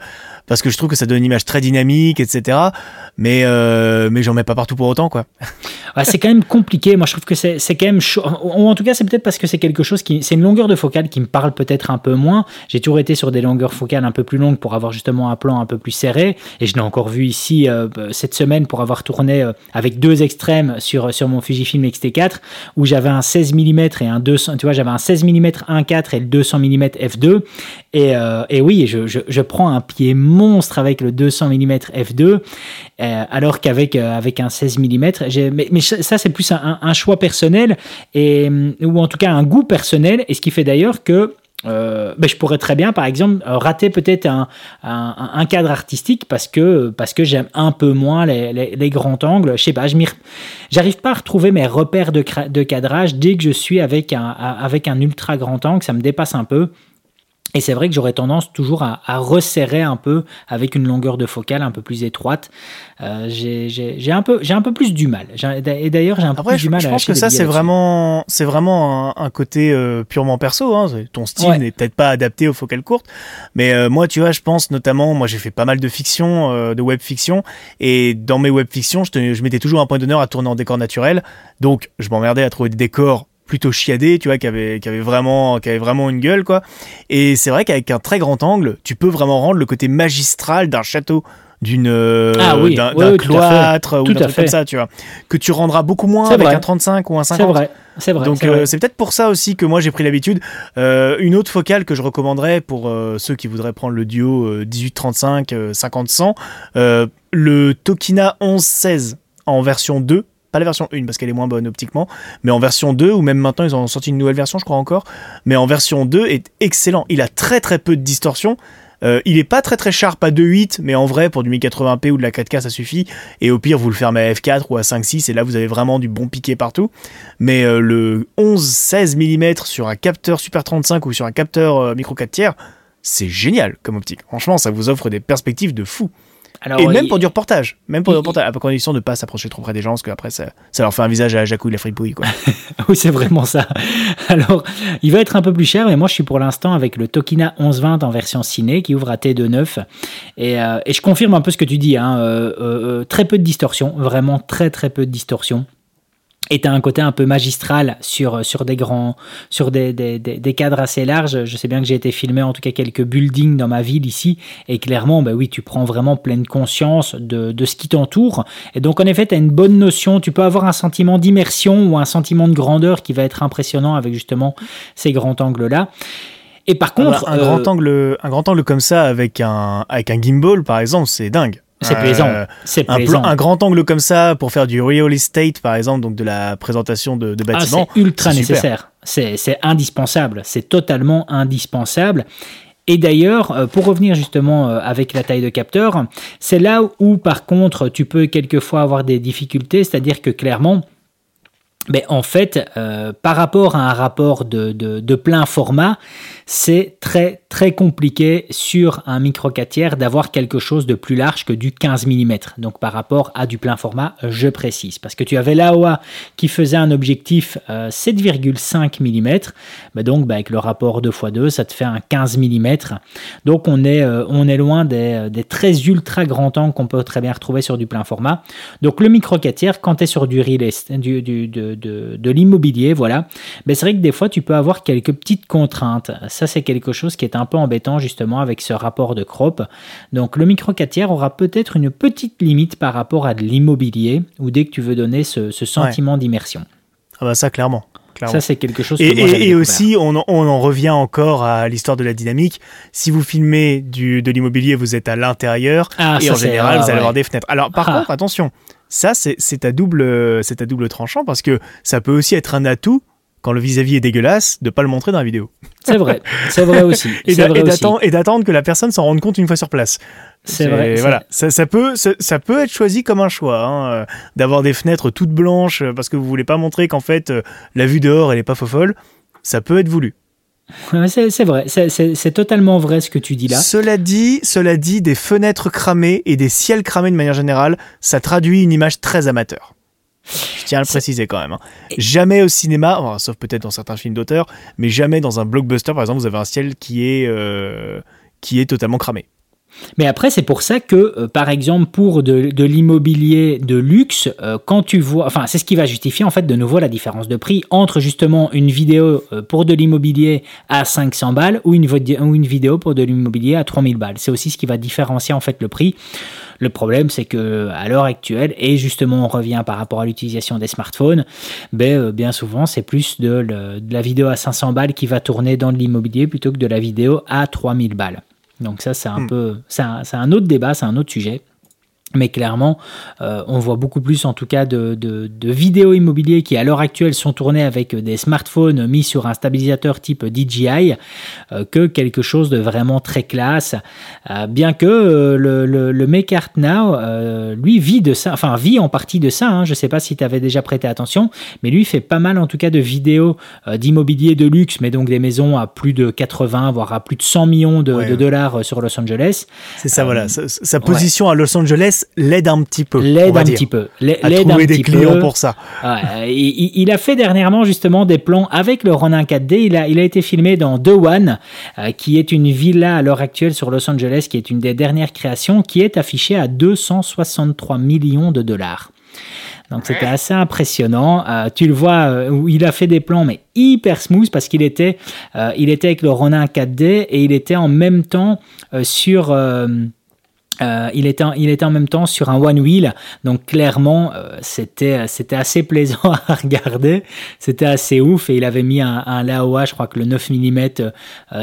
parce que je trouve que ça donne une image très dynamique, etc. Mais, euh, mais j'en mets pas partout pour autant, quoi. c'est quand même compliqué. Moi, je trouve que c'est quand même. Ou en tout cas, c'est peut-être parce que c'est quelque chose qui. C'est une longueur de focale qui me parle peut-être un peu moins. J'ai toujours été sur des longueurs focales un peu plus longues pour avoir justement un plan un peu plus serré. Et je l'ai encore vu ici euh, cette semaine pour avoir tourné euh, avec deux extrêmes sur, sur mon Fujifilm X-T4 où j'avais un 16 mm et un 200. Tu vois, j'avais un 16 mm 1.4 et le 200 mm f2. Et, et oui, je, je, je prends un pied monstre avec le 200 mm f2, alors qu'avec euh, avec un 16 mm, mais, mais, ça c'est plus un, choix personnel et ou en tout cas un goût personnel, et ce qui fait d'ailleurs que euh, ben, je pourrais très bien, par exemple, rater peut-être un, un, cadre artistique parce que, parce que j'aime un peu moins les, grands angles. Je sais pas, j'arrive pas à retrouver mes repères de, de, cadrage dès que je suis avec un, avec un ultra grand angle, ça me dépasse un peu. Et c'est vrai que j'aurais tendance toujours à, resserrer un peu avec une longueur de focale un peu plus étroite. Euh, j'ai un peu j'ai un peu plus du mal. Et d'ailleurs j'ai un peu plus du mal. Je pense que ça c'est vraiment c'est vraiment un, côté euh, purement perso. Hein. Ton style n'est peut-être pas adapté aux focales courtes, mais euh, moi tu vois je pense notamment moi j'ai fait pas mal de fiction, de web fiction, et dans mes web fictions je, je mettais toujours un point d'honneur à tourner en décor naturel. Donc je m'emmerdais à trouver des décors plutôt chiadé, tu vois, qui avait, qui avait vraiment, qui avait vraiment une gueule, quoi. Et c'est vrai qu'avec un très grand angle, tu peux vraiment rendre le côté magistral d'un château d'une euh, ah d'un cloître ou d'un truc comme ça tu vois. Que tu rendras beaucoup moins avec un 35 ou un 50 c'est vrai. C'est vrai donc euh, c'est peut-être pour ça aussi que moi j'ai pris l'habitude. Euh, une autre focale que je recommanderais pour ceux qui voudraient prendre le duo 18-35 50-100 le Tokina 11-16 en version 2 pas la version 1 parce qu'elle est moins bonne optiquement, mais en version 2, ou même maintenant ils ont sorti une nouvelle version, je crois encore, mais en version 2 est excellent. Il a très très peu de distorsion. Euh, il est pas très très sharp à 2.8, mais en vrai, pour du 1080p ou de la 4K, ça suffit. Et au pire, vous le fermez à F4 ou à 5.6, et là, vous avez vraiment du bon piqué partout. Mais euh, le 11-16 mm sur un capteur Super 35 ou sur un capteur euh, micro 4 tiers, c'est génial comme optique. Franchement, ça vous offre des perspectives de fou et même pour du reportage, même pour du reportage, à condition de ne pas s'approcher trop près des gens, parce qu'après ça, ça leur fait un visage à Jacouille la fripouille. Quoi. oui, c'est vraiment ça. Alors, il va être un peu plus cher, mais moi je suis pour l'instant avec le Tokina 1120 en version ciné qui ouvre à T2.9. Et, euh, et je confirme un peu ce que tu dis, hein, euh, euh, très peu de distorsion, vraiment très très peu de distorsion et tu as un côté un peu magistral sur, sur des grands sur des, des, des, cadres assez larges. Je sais bien que j'ai été filmé en tout cas quelques buildings dans ma ville ici et clairement bah oui, tu prends vraiment pleine conscience de, de ce qui t'entoure et donc en effet, tu as une bonne notion, tu peux avoir un sentiment d'immersion ou un sentiment de grandeur qui va être impressionnant avec justement ces grands angles là. Et par contre, un, grand euh, angle, un grand angle comme ça avec un, avec un gimbal, par exemple, c'est dingue. C'est plaisant. Euh, c'est plaisant. Un, grand angle comme ça pour faire du real estate, par exemple, donc de la présentation de, de ah, bâtiments. c'est ultra nécessaire. C'est indispensable. C'est totalement indispensable. Et d'ailleurs, euh, pour revenir justement euh, avec la taille de capteur, c'est là où par contre tu peux quelquefois avoir des difficultés, c'est-à-dire que clairement, mais en fait, par rapport à un rapport de, plein format, c'est très très compliqué sur un micro 4 tiers d'avoir quelque chose de plus large que du 15 mm. Donc par rapport à du plein format, je précise. Parce que tu avais l'AOA qui faisait un objectif 7,5 mm. Mais donc bah, avec le rapport 2x2, ça te fait un 15 mm. Donc on est, euh, on est loin des, des, très ultra grands angles qu'on peut très bien retrouver sur du plein format. Donc le micro 4 tiers, quand tu es sur du, du, du de, de, de l'immobilier, voilà, ben, c'est vrai que des fois tu peux avoir quelques petites contraintes ça, c'est quelque chose qui est un peu embêtant justement avec ce rapport de crop. Donc le micro 4 tiers aura peut-être une petite limite par rapport à de l'immobilier ou dès que tu veux donner ce, sentiment d'immersion. Ah bah ça, clairement. clairement. Ça, c'est quelque chose que Et, moi, et- aussi, on en, on en revient encore à l'histoire de la dynamique. Si vous filmez du, de l'immobilier, vous êtes à l'intérieur Ah, et en général, ah, vous allez ouais. avoir des fenêtres. Alors, par Ah. contre, attention, ça, c'est à double, à double tranchant parce que ça peut aussi être un atout quand le vis-à-vis est dégueulasse de pas le montrer dans la vidéo C'est vrai, c'est vrai aussi. et d'attendre que la personne s'en rende compte une fois sur place. C'est vrai. Voilà, ça, ça peut, ça, ça peut être choisi comme un choix, hein, euh, d'avoir des fenêtres toutes blanches euh, parce que vous voulez pas montrer qu'en fait euh, la vue dehors elle est pas fofolle. Ça peut être voulu. C'est vrai, c'est- totalement vrai ce que tu dis là. Cela dit, cela dit, des fenêtres cramées et des ciels cramés de manière générale, ça traduit une image très amateur. Je tiens à le préciser quand même. hein. Jamais au cinéma, enfin, sauf peut-être dans certains films d'auteur, mais jamais dans un blockbuster, par exemple, vous avez un ciel qui est, euh, qui est totalement cramé. Mais après, c'est pour ça que, euh, par exemple, pour de, l'immobilier de luxe, euh, quand tu vois, enfin, c'est ce qui va justifier en fait de nouveau la différence de prix entre justement une vidéo euh, pour de l'immobilier à 500 balles ou une, vidéo pour de l'immobilier à 3000 balles. C'est aussi ce qui va différencier en fait le prix. Le problème, c'est que à l'heure actuelle, et justement on revient par rapport à l'utilisation des smartphones, ben, bien souvent c'est plus de, de la vidéo à 500 balles qui va tourner dans de l'immobilier plutôt que de la vidéo à 3000 balles. Donc ça c'est un Hmm. peu, c'est un, c'est un autre débat, c'est un autre sujet. Mais clairement, euh, on voit beaucoup plus en tout cas de, de- de vidéos immobiliers qui à l'heure actuelle sont tournées avec des smartphones mis sur un stabilisateur type DJI euh, que quelque chose de vraiment très classe. Euh, bien que le, le, le Make Art Now, lui, vit de ça, enfin vit en partie de ça. hein. Je ne sais pas si tu avais déjà prêté attention, mais lui fait pas mal en tout cas de vidéos d'immobilier de luxe, mais donc des maisons à plus de 80, voire à plus de 100 millions de, Ouais, de ouais. dollars sur Los Angeles. C'est ça, voilà. Sa, sa position à Los Angeles l'aide un petit peu. on L'aide va un dire, petit peu. L'aide À un trouver des petit clients peu. pour ça. Ouais, il, il a fait dernièrement justement des plans avec le Ronin 4D. Il a, il a été filmé dans The One, euh, qui est une villa à l'heure actuelle sur Los Angeles, qui est une des dernières créations, qui est affichée à 263 millions de dollars. Donc c'était assez impressionnant. Euh, tu le vois euh, où il a fait des plans mais hyper smooth parce qu'il était, euh, il était avec le Ronin 4D et il était en même temps euh, sur euh, il, était en, il était en même temps sur un one wheel, donc clairement euh, c'était c'était assez plaisant à regarder, c'était assez ouf et il avait mis un, un Laowa, je crois que le 9 mm, euh,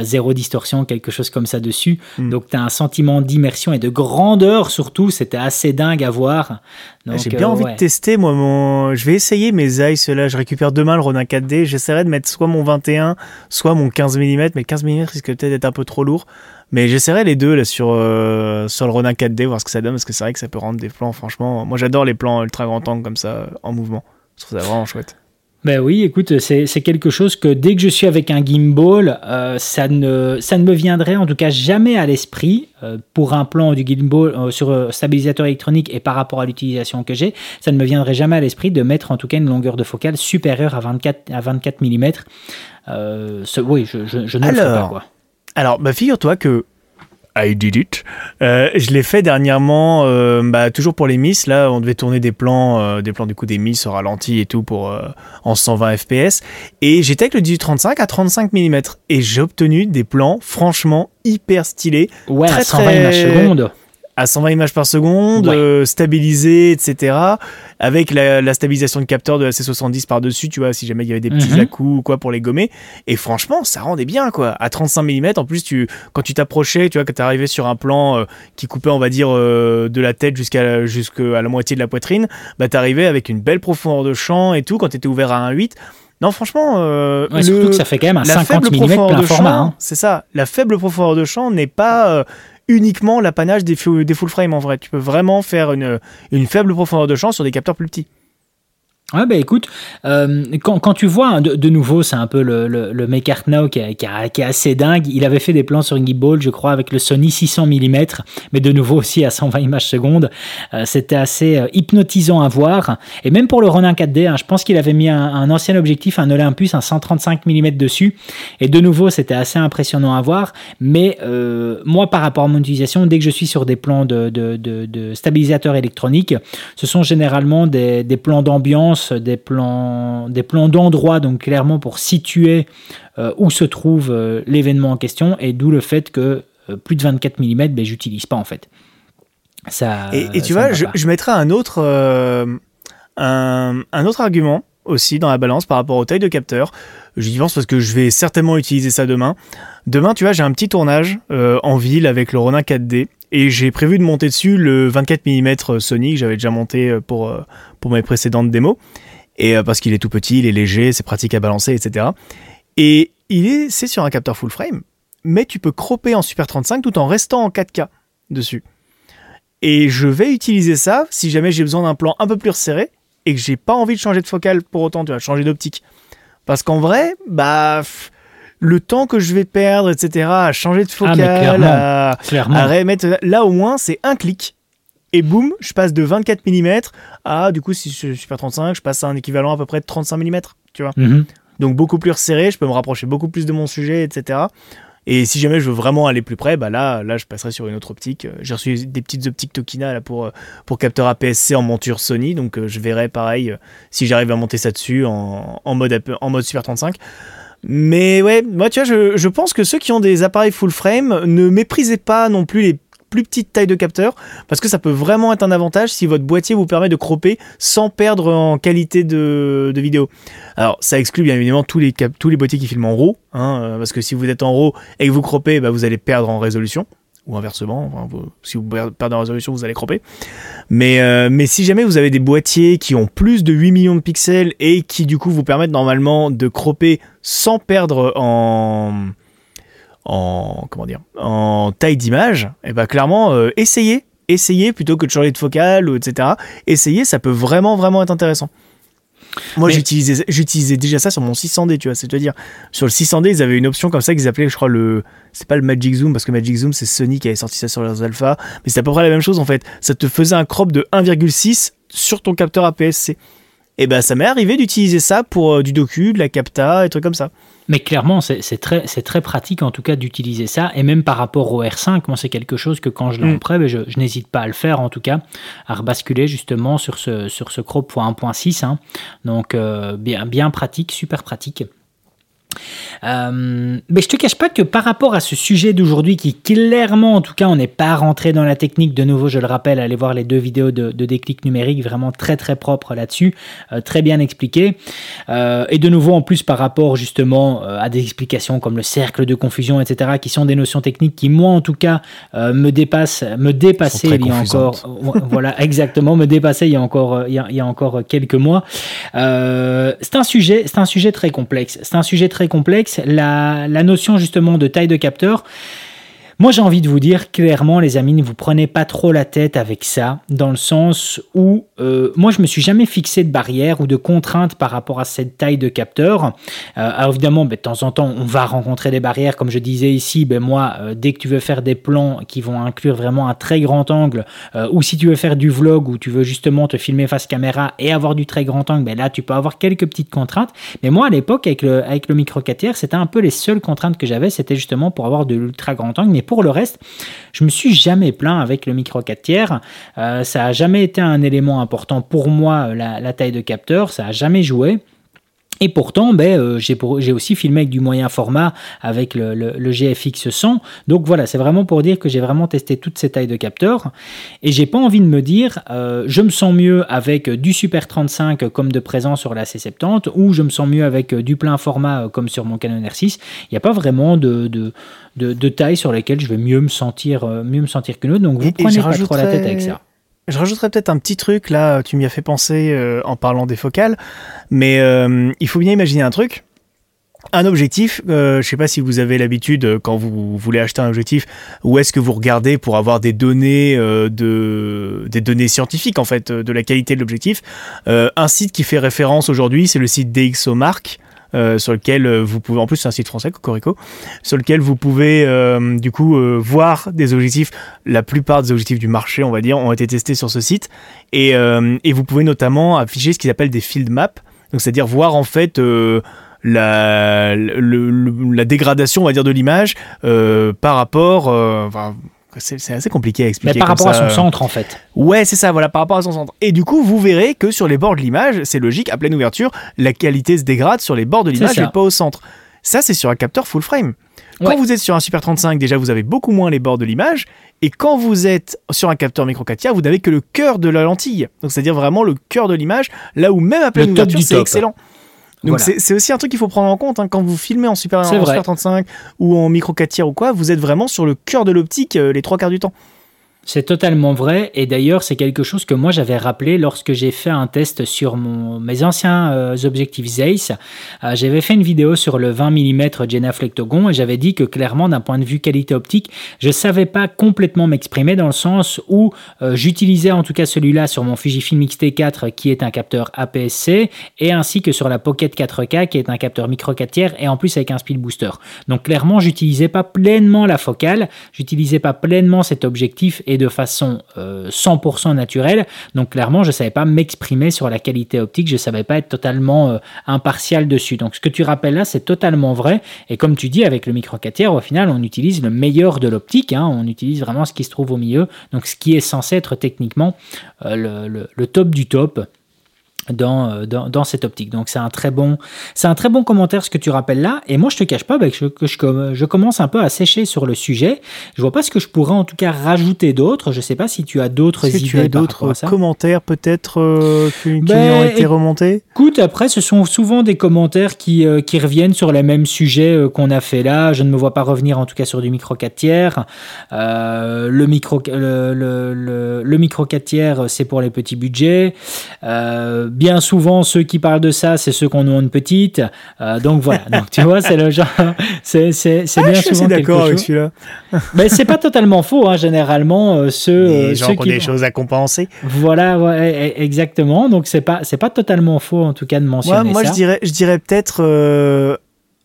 zéro distorsion, quelque chose comme ça dessus. Mm. Donc tu as un sentiment d'immersion et de grandeur surtout, c'était assez dingue à voir. J'ai bien euh, envie ouais. de tester, moi, mon... Je vais essayer mes eyes, là. Je récupère demain le Ronin 4D. J'essaierai de mettre soit mon 21, soit mon 15 mm. Mais le 15 mm risque peut-être d'être un peu trop lourd. Mais j'essaierai les deux, là, sur, euh, sur le Ronin 4D, voir ce que ça donne. Parce que c'est vrai que ça peut rendre des plans, franchement. Moi, j'adore les plans ultra grand angle comme ça, en mouvement. Je trouve ça vraiment chouette. Ben oui, écoute, c'est quelque chose que dès que je suis avec un gimbal, euh, ça, ne, ça ne me viendrait en tout cas jamais à l'esprit euh, pour un plan du gimbal euh, sur stabilisateur électronique et par rapport à l'utilisation que j'ai, ça ne me viendrait jamais à l'esprit de mettre en tout cas une longueur de focale supérieure à 24, à 24 mm. Ce- oui, je, je, je ne le ferai pas. Alors, Quoi. Alors, bah, figure-toi que. I did it. Euh, je l'ai fait dernièrement, euh, bah, toujours pour les Miss. Là, on devait tourner des plans, euh, des plans du coup des Miss au ralenti et tout pour euh, en 120 FPS. Et j'étais avec le 1835 à 35 mm et j'ai obtenu des plans franchement hyper stylés Ouais, très, à 120 très- images secondes. À 120 images par seconde, Ouais. euh, stabilisés, etc. Avec la, la stabilisation de capteur de la C70 par-dessus, tu vois, si jamais il y avait des petits Mhm. à-coups ou quoi pour les gommer. Et franchement, ça rendait bien, quoi. À 35 mm, en plus, tu, quand tu t'approchais, tu vois, quand t'arrivais sur un plan euh, qui coupait, on va dire, euh, de la tête jusqu'à jusqu'à la moitié de la poitrine, bah t'arrivais avec une belle profondeur de champ et tout, quand t'étais ouvert à 1.8. Non, franchement, euh, Ouais, le- surtout que ça fait quand même un la 50 faible mm plein de format. champ, hein. c'est ça. La faible profondeur de champ n'est pas euh, uniquement l'apanage des, des full frame en vrai. Tu peux vraiment faire une, une faible profondeur de champ sur des capteurs plus petits. Ouais, bah écoute, euh, quand, quand tu vois, hein, de, nouveau, c'est un peu le, le, Make Art Now qui, est- qui est- assez dingue. Il avait fait des plans sur une gimbal, je crois, avec le Sony 600 mm, mais de nouveau aussi à 120 images secondes. Euh, C'était assez euh, hypnotisant à voir. Et même pour le Ronin 4D, hein, je pense qu'il avait mis un, ancien objectif, un Olympus, un 135 mm dessus. Et de nouveau, c'était assez impressionnant à voir. Mais moi, par rapport à mon utilisation, dès que je suis sur des plans de, de, de, de stabilisateurs électroniques, ce sont généralement des, des plans d'ambiance, des plans, des plans d'endroit, donc clairement pour situer euh, où se trouve euh, l'événement en question, et d'où le fait que euh, plus de 24 mm, ben, j'utilise pas en fait. Ça, Et, et tu ça vois, je, mettrais un autre, un, un autre argument aussi dans la balance par rapport aux tailles de capteur. J'y pense parce que je vais certainement utiliser ça demain. Demain, tu vois, j'ai un petit tournage en ville avec le Ronin 4D et j'ai prévu de monter dessus le 24 mm Sony que j'avais déjà monté euh, pour, euh, pour mes précédentes démos. Et parce qu'il est tout petit, il est léger, c'est pratique à balancer, etc. Et il est, c'est sur un capteur full frame, mais tu peux cropper en Super 35 tout en restant en 4K dessus. Et je vais utiliser ça si jamais j'ai besoin d'un plan un peu plus resserré et que j'ai pas envie de changer de focale pour autant, tu vois, changer d'optique. Parce qu'en vrai, bah, le temps que je vais perdre, etc., à changer de ah, focale, à, remettre. Là, au moins, c'est un clic. Et boum, je passe de 24 mm à, du coup, si je suis pas 35, je passe à un équivalent à peu près de 35 mm, tu vois. Mhm. Donc beaucoup plus resserré, je peux me rapprocher beaucoup plus de mon sujet, etc. Et si jamais je veux vraiment aller plus près, bah là, là, je passerai sur une autre optique. J'ai reçu des petites optiques Tokina là, pour, pour capteur APS-C en monture Sony, donc euh, je verrai pareil si j'arrive à monter ça dessus en, en, mode, en mode Super 35. Mais ouais, moi tu vois, je, pense que ceux qui ont des appareils full frame ne méprisez pas non plus les plus petite taille de capteur parce que ça peut vraiment être un avantage si votre boîtier vous permet de cropper sans perdre en qualité de, vidéo. Alors ça exclut bien évidemment tous les, tous les boîtiers qui filment en RAW, hein, euh, parce que si vous êtes en RAW et que vous croppez, bah, vous allez perdre en résolution ou inversement, si vous perdez en résolution, vous allez cropper. Mais, euh, mais si jamais vous avez des boîtiers qui ont plus de 8 millions de pixels et qui du coup vous permettent normalement de cropper sans perdre en, en taille d'image, et eh ben clairement euh, essayez, essayez plutôt que de changer de focale etc. Essayez, ça peut vraiment vraiment être intéressant. Moi, j'utilisais, j'utilisais déjà ça sur mon 600D, tu vois. C'est-à-dire, sur le 600D, ils avaient une option comme ça qu'ils appelaient, je crois, le. C'est pas le Magic Zoom, parce que Magic Zoom, c'est Sony qui avait sorti ça sur leurs alpha. Mais c'est à peu près la même chose, en fait. Ça te faisait un crop de 1,6 sur ton capteur APS-C. Et ben, ça m'est arrivé d'utiliser ça pour euh, du docu, de la capta, et trucs comme ça. Mais clairement, c'est très, très pratique en tout cas d'utiliser ça. Et même par rapport au R5, moi c'est quelque chose que quand je l'ai en mm. prêt, ben, je, n'hésite pas à le faire en tout cas, à rebasculer justement sur ce, sur ce crop 1.6. Hein. Donc euh, bien, bien pratique, super pratique. Euh, mais je te cache pas que par rapport à ce sujet d'aujourd'hui, qui clairement, en tout cas, on n'est pas rentré dans la technique, de nouveau, je le rappelle, allez voir les deux vidéos de, déclic numérique, vraiment très très propre là-dessus, euh, très bien expliqué. Euh, et de nouveau, en plus, par rapport justement à des explications comme le cercle de confusion, etc., qui sont des notions techniques qui, moi, en tout cas, me dépassent, me dépassaient il y a encore, voilà, exactement, me dépassaient il y a encore, il y a, encore quelques mois. c'est un sujet, c'est un sujet très complexe. C'est un sujet très complexe. La, notion justement de taille de capteur, moi, j'ai envie de vous dire clairement, les amis, ne vous prenez pas trop la tête avec ça, dans le sens où euh, moi, je me suis jamais fixé de barrière ou de contrainte par rapport à cette taille de capteur. Euh, alors évidemment, ben, de temps en temps, on va rencontrer des barrières, comme je disais ici. Ben moi, euh, dès que tu veux faire des plans qui vont inclure vraiment un très grand angle, ou si tu veux faire du vlog ou tu veux justement te filmer face caméra et avoir du très grand angle, ben là, tu peux avoir quelques petites contraintes. Mais moi, à l'époque, avec le avec le micro 4 c'était un peu les seules contraintes que j'avais, c'était justement pour avoir de l'ultra grand angle. Mais pour le reste, je me suis jamais plaint avec le micro 4 tiers. Euh, ça a jamais été un élément important pour moi, la, taille de capteur. Ça a jamais joué. Et pourtant, ben, euh, j'ai aussi filmé avec du moyen format, avec le, GFX 100. Donc voilà, c'est vraiment pour dire que j'ai vraiment testé toutes ces tailles de capteurs. Et j'ai pas envie de me dire, euh, je me sens mieux avec du Super 35 comme de présent sur la C70, ou je me sens mieux avec du plein format comme sur mon Canon R6. Il n'y a pas vraiment de, de, taille sur lesquelles je vais mieux me sentir, euh, mieux me sentir qu'une autre. Donc vous prenez pas trop la tête avec ça. Je rajouterais peut-être un petit truc là, tu m'y as fait penser euh, en parlant des focales, mais euh, il faut bien imaginer un truc. Un objectif, je ne sais pas si vous avez l'habitude quand vous voulez acheter un objectif, où est-ce que vous regardez pour avoir des données de des données scientifiques en fait de la qualité de l'objectif. un site qui fait référence aujourd'hui, c'est le site DxOMark. Euh, sur lequel euh, vous pouvez, en plus c'est un site français, Cocorico, sur lequel vous pouvez euh, du coup voir des objectifs. La plupart des objectifs du marché, on va dire, ont été testés sur ce site. Et, et vous pouvez notamment afficher ce qu'ils appellent des field maps, donc c'est-à-dire voir en fait la, la dégradation, on va dire, de l'image par rapport, c'est assez compliqué à expliquer. Mais par rapport à son centre, en fait. Ouais, c'est ça, voilà, par rapport à son centre. Et du coup, vous verrez que sur les bords de l'image, c'est logique, à pleine ouverture, la qualité se dégrade sur les bords de l'image et pas au centre. Ça, c'est sur un capteur full frame. Quand vous êtes sur un Super 35, déjà, vous avez beaucoup moins les bords de l'image. Et quand vous êtes sur un capteur micro 4 tiers, vous n'avez que le cœur de la lentille. Donc, c'est-à-dire vraiment le cœur de l'image, là où même à pleine ouverture, c'est excellent. Donc c'est aussi un truc qu'il faut prendre en compte hein. quand vous filmez en Super, en Super 35 ou en micro 4 tiers ou quoi, vous êtes vraiment sur le cœur de l'optique euh, les trois quarts du temps. C'est totalement vrai et d'ailleurs c'est quelque chose que moi j'avais rappelé lorsque j'ai fait un test sur mon, mes anciens euh, objectifs Zeiss. Euh, j'avais fait une vidéo sur le 20 mm Genaflectogon et j'avais dit que clairement d'un point de vue qualité optique, je savais pas complètement m'exprimer dans le sens où euh, j'utilisais en tout cas celui-là sur mon Fujifilm X-T4 qui est un capteur APS-C et ainsi que sur la Pocket 4K qui est un capteur micro 4 tiers et en plus avec un speed booster. Donc clairement j'utilisais pas pleinement la focale, j'utilisais pas pleinement cet objectif de façon 100% euh, naturelle. Donc clairement, je ne savais pas m'exprimer sur la qualité optique, je ne savais pas être totalement euh, impartial dessus. Donc ce que tu rappelles là, c'est totalement vrai. Et comme tu dis, avec le micro 4 tiers, au final, on utilise le meilleur de l'optique. Hein. on utilise vraiment ce qui se trouve au milieu. Donc ce qui est censé être techniquement euh, le top du top. Euh, dans, dans, cette optique. Donc c'est un très bon c'est un très bon commentaire ce que tu rappelles là. Et moi je te cache pas bah, que, je, que je, commence un peu à sécher sur le sujet. Je vois pas ce que je pourrais en tout cas rajouter d'autres. Je sais pas si tu as d'autres idées. Tu as d'autres commentaires peut-être euh, qui, ben, ont été remontés? Écoute après ce sont souvent des commentaires qui, euh, qui reviennent sur les mêmes sujets qu'on a fait là. Je ne me vois pas revenir en tout cas sur du micro 4 tiers. le micro le, le, le, micro 4 tiers c'est pour les petits budgets bien souvent, ceux qui parlent de ça, c'est ceux qu'on a une petite. Euh, donc voilà. Donc tu vois, c'est le genre. C'est, c'est, c'est ah, bien je suis d'accord avec celui-là. Mais c'est pas totalement faux, hein, généralement. Euh, ceux, Les euh, gens ceux qui ont des choses à compenser. Voilà, ouais, e, e, exactement. Donc c'est pas, c'est pas totalement faux, en tout cas, de mentionner moi, ça. Moi, je dirais, je dirais peut-être.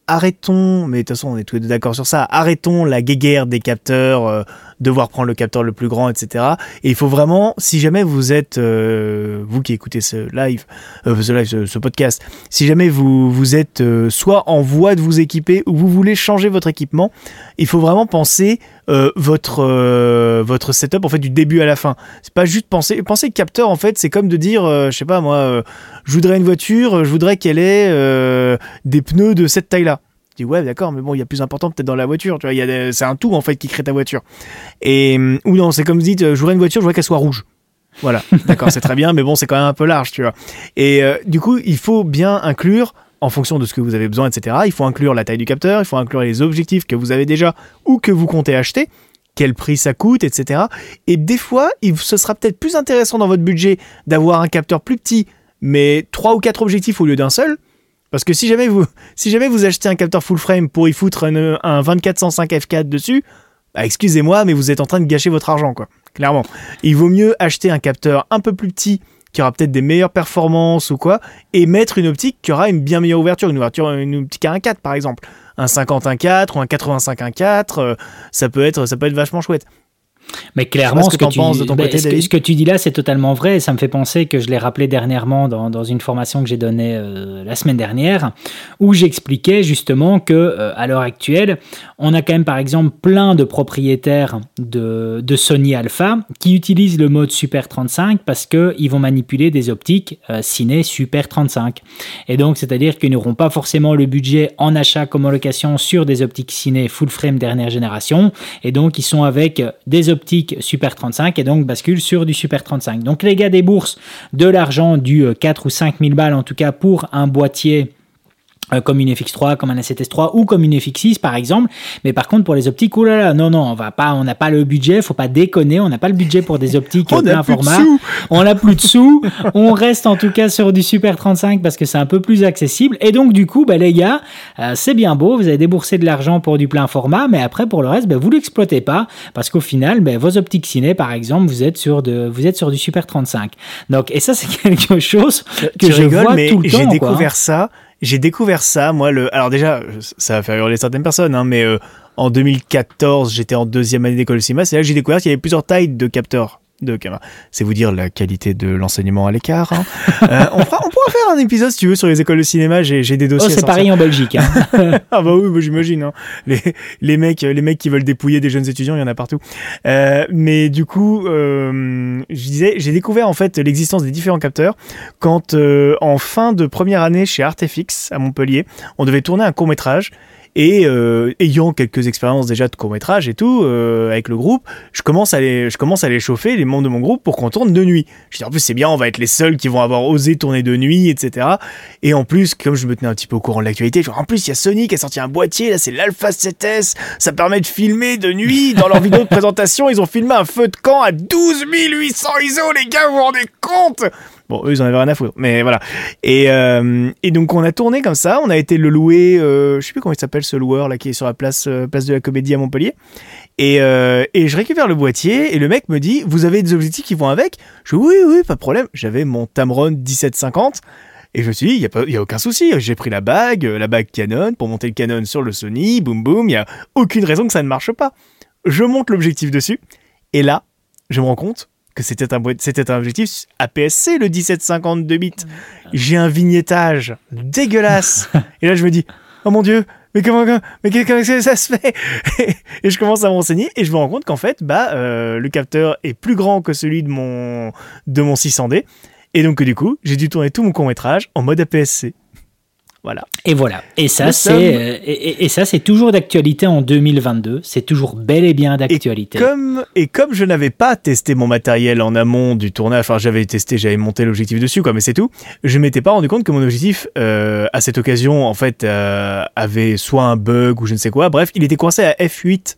arrêtons, mais de toute façon on est tous les deux d'accord sur ça, arrêtons la guéguerre des capteurs, devoir prendre le capteur le plus grand, etc. Et il faut vraiment, si jamais vous êtes, euh, vous qui écoutez ce live, euh, ce, live ce, podcast, si jamais vous, vous êtes euh, soit en voie de vous équiper ou vous voulez changer votre équipement, il faut vraiment penser votre, votre setup en fait du début à la fin. C'est pas juste penser, penser capteur en fait, c'est comme de dire, je sais pas moi, je voudrais une voiture, je voudrais qu'elle ait des pneus de cette taille-là dis ouais d'accord mais bon il y a plus important peut-être dans la voiture tu vois c'est un tout en fait qui crée ta voiture. Et ou non c'est comme vous dites je voudrais une voiture je voudrais qu'elle soit rouge. Voilà. D'accord c'est très bien mais bon c'est quand même un peu large tu vois. Et euh, du coup il faut bien inclure en fonction de ce que vous avez besoin etc il faut inclure la taille du capteur il faut inclure les objectifs que vous avez déjà ou que vous comptez acheter quel prix ça coûte, etc. Et des fois, ce sera peut-être plus intéressant dans votre budget d'avoir un capteur plus petit, mais trois ou quatre objectifs au lieu d'un seul, parce que si jamais vous, achetez un capteur full frame pour y foutre un, un 2405 f4 dessus, bah excusez-moi, mais vous êtes en train de gâcher votre argent, quoi. Clairement. Il vaut mieux acheter un capteur un peu plus petit qui aura peut-être des meilleures performances ou quoi, et mettre une optique qui aura une bien meilleure ouverture, une ouverture, une optique à 1.4 par exemple, un 50 1.4 ou un 85 1.4, euh, ça peut être, ça peut être vachement chouette. Mais clairement, ce, que, tu, ben, ce, que, tu dis là, c'est totalement vrai. Et ça me fait penser que je l'ai rappelé dernièrement dans, dans, une formation que j'ai donnée euh, la semaine dernière, où j'expliquais justement que euh, à l'heure actuelle, on a quand même par exemple plein de propriétaires de, de Sony Alpha qui utilisent le mode Super 35 parce qu'ils vont manipuler des optiques euh, ciné Super 35. Et donc, c'est-à-dire qu'ils n'auront pas forcément le budget en achat comme en location sur des optiques ciné full frame dernière génération. Et donc, ils sont avec des optiques optique Super 35 et donc bascule sur du Super 35. Donc les gars des bourses, de l'argent du 4 euh, ou 5 000 balles en tout cas pour un boîtier comme une FX3, comme un A7S3 ou comme une FX6 par exemple. Mais par contre pour les optiques, oh là là, non non, on va pas, on n'a pas le budget, faut pas déconner, on n'a pas le budget pour des optiques plein format. on n'a plus de sous. on reste en tout cas sur du Super 35 parce que c'est un peu plus accessible. Et donc du coup, bah, les gars, euh, c'est bien beau, vous avez déboursé de l'argent pour du plein format, mais après pour le reste, bah, vous l'exploitez pas parce qu'au final, bah, vos optiques ciné par exemple, vous êtes sur de, vous êtes sur du Super 35. Donc et ça c'est quelque chose que je vois tout le temps. J'ai découvert ça j'ai découvert ça, moi, le. Alors déjà, ça va faire hurler certaines personnes, hein, mais euh, en 2014, j'étais en deuxième année d'école cinéma, c'est là que j'ai découvert qu'il y avait plusieurs tailles de capteurs de caméra. C'est vous dire la qualité de l'enseignement à l'écart. Hein. Euh, on pourra faire un épisode si tu veux sur les écoles de cinéma. J'ai des dossiers. Oh, c'est pareil en Belgique. Hein. ah bah oui, bah, j'imagine. Hein. Les, les mecs, les mecs qui veulent dépouiller des jeunes étudiants, il y en a partout. Euh, mais du coup, euh, je disais, j'ai découvert en fait l'existence des différents capteurs quand en fin de première année chez Artefix à Montpellier, on devait tourner un court métrage et euh, ayant quelques expériences déjà de court métrage et tout euh, avec le groupe, je commence à les, je commence à les chauffer les membres de mon groupe pour qu'on tourne de nuit. Je dis en plus c'est bien, on va être les seuls qui vont avoir osé tourner de nuit, etc. Et en plus, comme je me tenais un petit peu au courant de l'actualité, en plus il y a Sony qui a sorti un boîtier, là c'est l'Alpha 7S, ça permet de filmer de nuit. Dans leur vidéo de présentation, ils ont filmé un feu de camp à 12 800 ISO, les gars, vous vous rendez compte? Bon, eux, ils en avaient rien à foutre. Mais voilà. Et, euh, et donc, on a tourné comme ça. On a été le louer. Euh, je sais plus comment il s'appelle ce loueur là qui est sur la place, euh, place de la Comédie à Montpellier. Et, euh, et je récupère le boîtier et le mec me dit Vous avez des objectifs qui vont avec? Je dis Oui, oui, pas de problème. J'avais mon Tamron 1750. Et je me suis dit, il n'y a, a aucun souci. J'ai pris la bague, la bague Canon, pour monter le Canon sur le Sony, boum boum, il n'y a aucune raison que ça ne marche pas. Je monte l'objectif dessus, et là, je me rends compte que c'était un, c'était un objectif APS-C, le 1752 bits. J'ai un vignettage dégueulasse. et là, je me dis, oh mon dieu, mais comment, mais comment ça se fait? Et je commence à m'enseigner et je me rends compte qu'en fait, bah, euh, le capteur est plus grand que celui de mon, de mon 600D. Et donc, du coup, j'ai dû tourner tout mon court métrage en mode APS-C. Voilà. Et voilà. Et ça, c'est euh, et, ça, c'est toujours d'actualité en 2022. C'est toujours bel et bien d'actualité. Et comme et comme je n'avais pas testé mon matériel en amont du tournage, enfin j'avais testé, j'avais monté l'objectif dessus, quoi, mais c'est tout. Je m'étais pas rendu compte que mon objectif, euh, à cette occasion, en fait, euh, avait soit un bug ou je ne sais quoi. Bref, il était coincé à F8.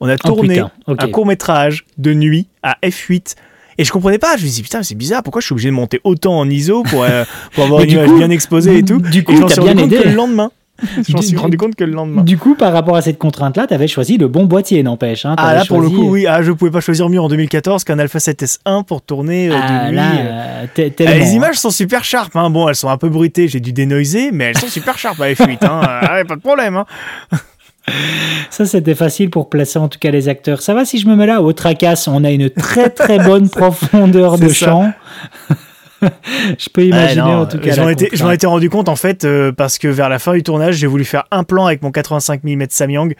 On a tourné un court métrage de nuit à F8 et je comprenais pas. Je me dis putain, c'est bizarre. Pourquoi je suis obligé de monter autant en ISO pour, euh, pour avoir une image bien exposée et tout. Du coup, tu as bien aidé. le lendemain. Je m'en suis rendu compte que le lendemain. Du coup, par rapport à cette contrainte-là, tu avais choisi le bon boîtier, n'empêche. Hein, ah là, pour le coup, oui. Ah, je pouvais pas choisir mieux en 2014 qu'un Alpha 7S1 pour tourner euh, ah, de nuit. Là, euh, ah, les images sont super sharp. Hein. Bon, elles sont un peu bruitées, j'ai dû dénoiser, mais elles sont super sharp à F8. Hein. Ah, pas de problème. Hein. Ça, c'était facile pour placer en tout cas les acteurs. Ça va si je me mets là? Au tracasse, on a une très très bonne profondeur de champ. je peux imaginer en tout cas. Je m'en étais, rendu compte en fait euh, parce que vers la fin du tournage, j'ai voulu faire un plan avec mon 85 mm Samyang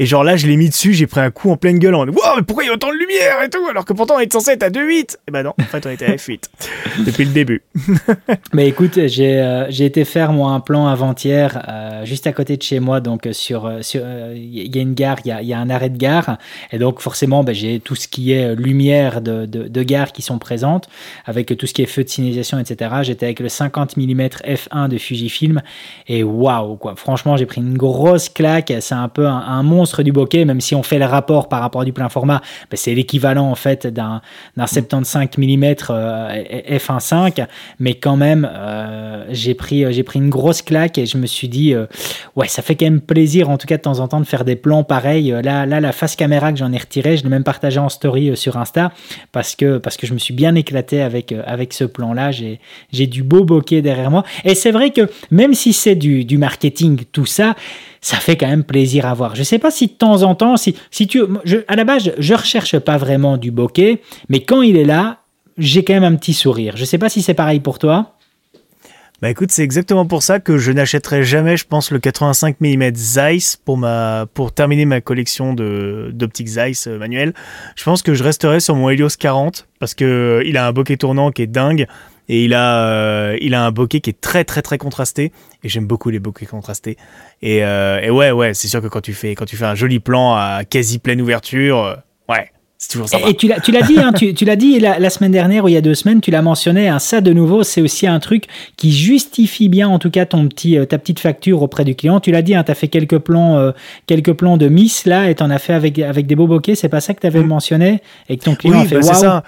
et genre là, je l'ai mis dessus, j'ai pris un coup en pleine gueule en mode Wow, mais pourquoi il y a autant de lumière et tout Alors que pourtant on est censé être à 2.8 Et eh ben non, en fait on était à F8 depuis le début. mais écoute, j'ai euh, été faire moi un plan avant-hier euh, juste à côté de chez moi, donc sur euh, sur il y a une gare, il y a, y a, un arrêt de gare et donc forcément ben, j'ai tout ce qui est lumière de, de, de, gare qui sont présentes avec tout ce qui est feu de signalisation, etc. J'étais avec le 50 mm f1 de Fujifilm et waouh quoi. Franchement, j'ai pris une grosse claque. C'est un peu un, un monstre du bokeh, même si on fait le rapport par rapport du plein format, ben, c'est l'équivalent en fait d'un 75 mm f1.5, mais quand même euh, j'ai pris j'ai pris une grosse claque et je me suis dit euh, ouais ça fait quand même plaisir en tout cas de temps en temps de faire des plans pareils. Là là la face caméra que j'en ai retiré, je l'ai même partagé en story euh, sur Insta parce que parce que je me suis bien éclaté avec avec ce plan là. J'ai j'ai du beau bokeh derrière moi et c'est vrai que même si c'est du, du marketing tout ça ça fait quand même plaisir à voir. Je sais pas si de temps en temps, si, si tu, je, à la base, je recherche pas vraiment du bokeh, mais quand il est là, j'ai quand même un petit sourire. Je sais pas si c'est pareil pour toi. Bah écoute, c'est exactement pour ça que je n'achèterai jamais, je pense, le 85 mm Zeiss pour ma pour terminer ma collection de d'optiques Zeiss euh, manuel. Je pense que je resterai sur mon Helios 40 parce que euh, il a un bokeh tournant qui est dingue et il a, euh, il a un bokeh qui est très très très contrasté et j'aime beaucoup les bokeh contrastés. Et, euh, et ouais ouais, c'est sûr que quand tu fais quand tu fais un joli plan à quasi pleine ouverture, euh, ouais, c'est toujours sympa. Et, tu l'as, tu l'as dit, hein, tu, tu l'as dit la, la, semaine dernière ou il y a deux semaines, tu l'as mentionné. Hein, ça, de nouveau, c'est aussi un truc qui justifie bien, en tout cas, ton petit, ta petite facture auprès du client. Tu l'as dit, hein, tu as fait quelques plans, quelques plans de Miss là, et t'en as fait avec avec des beaux bokehs. C'est pas ça que tu avais mm. mentionné et que ton client oui, a fait bah, c'est ça.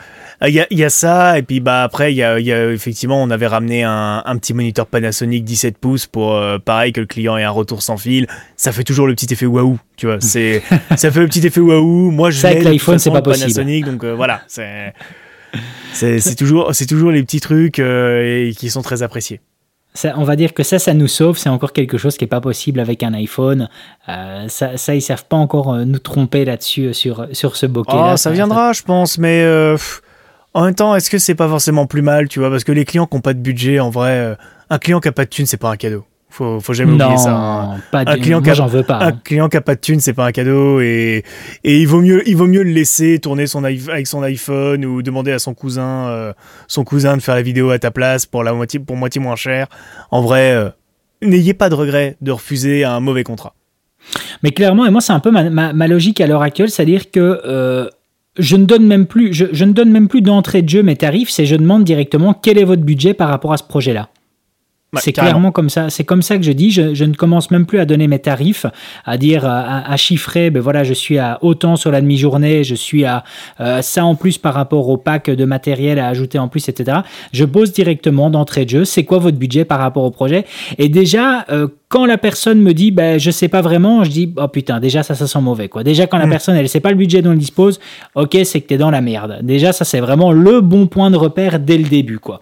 Il y a, y a, ça, et puis bah après, il y a, y a, effectivement, on avait ramené un, un, petit moniteur Panasonic 17 pouces pour euh, pareil que le client ait un retour sans fil. Ça fait toujours le petit effet waouh, tu vois. C'est, ça fait le petit effet waouh. Moi, je avec l'iPhone, c'est pas possible. Panasonic, donc euh, voilà, c'est, c'est, toujours, c'est toujours les petits trucs euh, et qui sont très appréciés. Ça, on va dire que ça, ça nous sauve. C'est encore quelque chose qui n'est pas possible avec un iPhone. Euh, ça, ça, ils savent pas encore nous tromper là-dessus sur, sur ce bokeh-là. Oh, ça, viendra, je pense, mais En même temps, est-ce que c'est pas forcément plus mal, tu vois? Parce que les clients qui n'ont pas de budget, en vrai, euh, un client qui a pas de thune, c'est pas un cadeau. Faut, faut jamais oublier ça. hein. pas Un client qui a- j'en veux pas. Un hein. client qui a pas de thune, c'est pas un cadeau et, et il vaut mieux il vaut mieux le laisser tourner son avec son iPhone ou demander à son cousin euh, son cousin de faire la vidéo à ta place pour la moitié pour moitié moins cher. En vrai, euh, n'ayez pas de regret de refuser un mauvais contrat. Mais clairement, et moi c'est un peu ma, ma- ma logique à l'heure actuelle, c'est-à-dire que euh, je ne donne même plus, je, je ne donne même plus d'entrée de jeu mes tarifs, c'est je demande directement quel est votre budget par rapport à ce projet-là. Ouais, c'est clairement comme ça. C'est comme ça que je dis. Je, je ne commence même plus à donner mes tarifs, à dire, à, à chiffrer. Ben voilà, je suis à autant sur la demi-journée, je suis à euh, ça en plus par rapport au pack de matériel à ajouter en plus, etc. Je pose directement d'entrée de jeu. C'est quoi votre budget par rapport au projet? Et déjà, euh, quand la personne me dit, ben je sais pas vraiment, je dis, oh putain, déjà ça, ça sent mauvais quoi. Déjà quand la Mm. personne elle sait pas le budget dont elle dispose, ok, c'est que t'es dans la merde. Déjà ça c'est vraiment le bon point de repère dès le début quoi.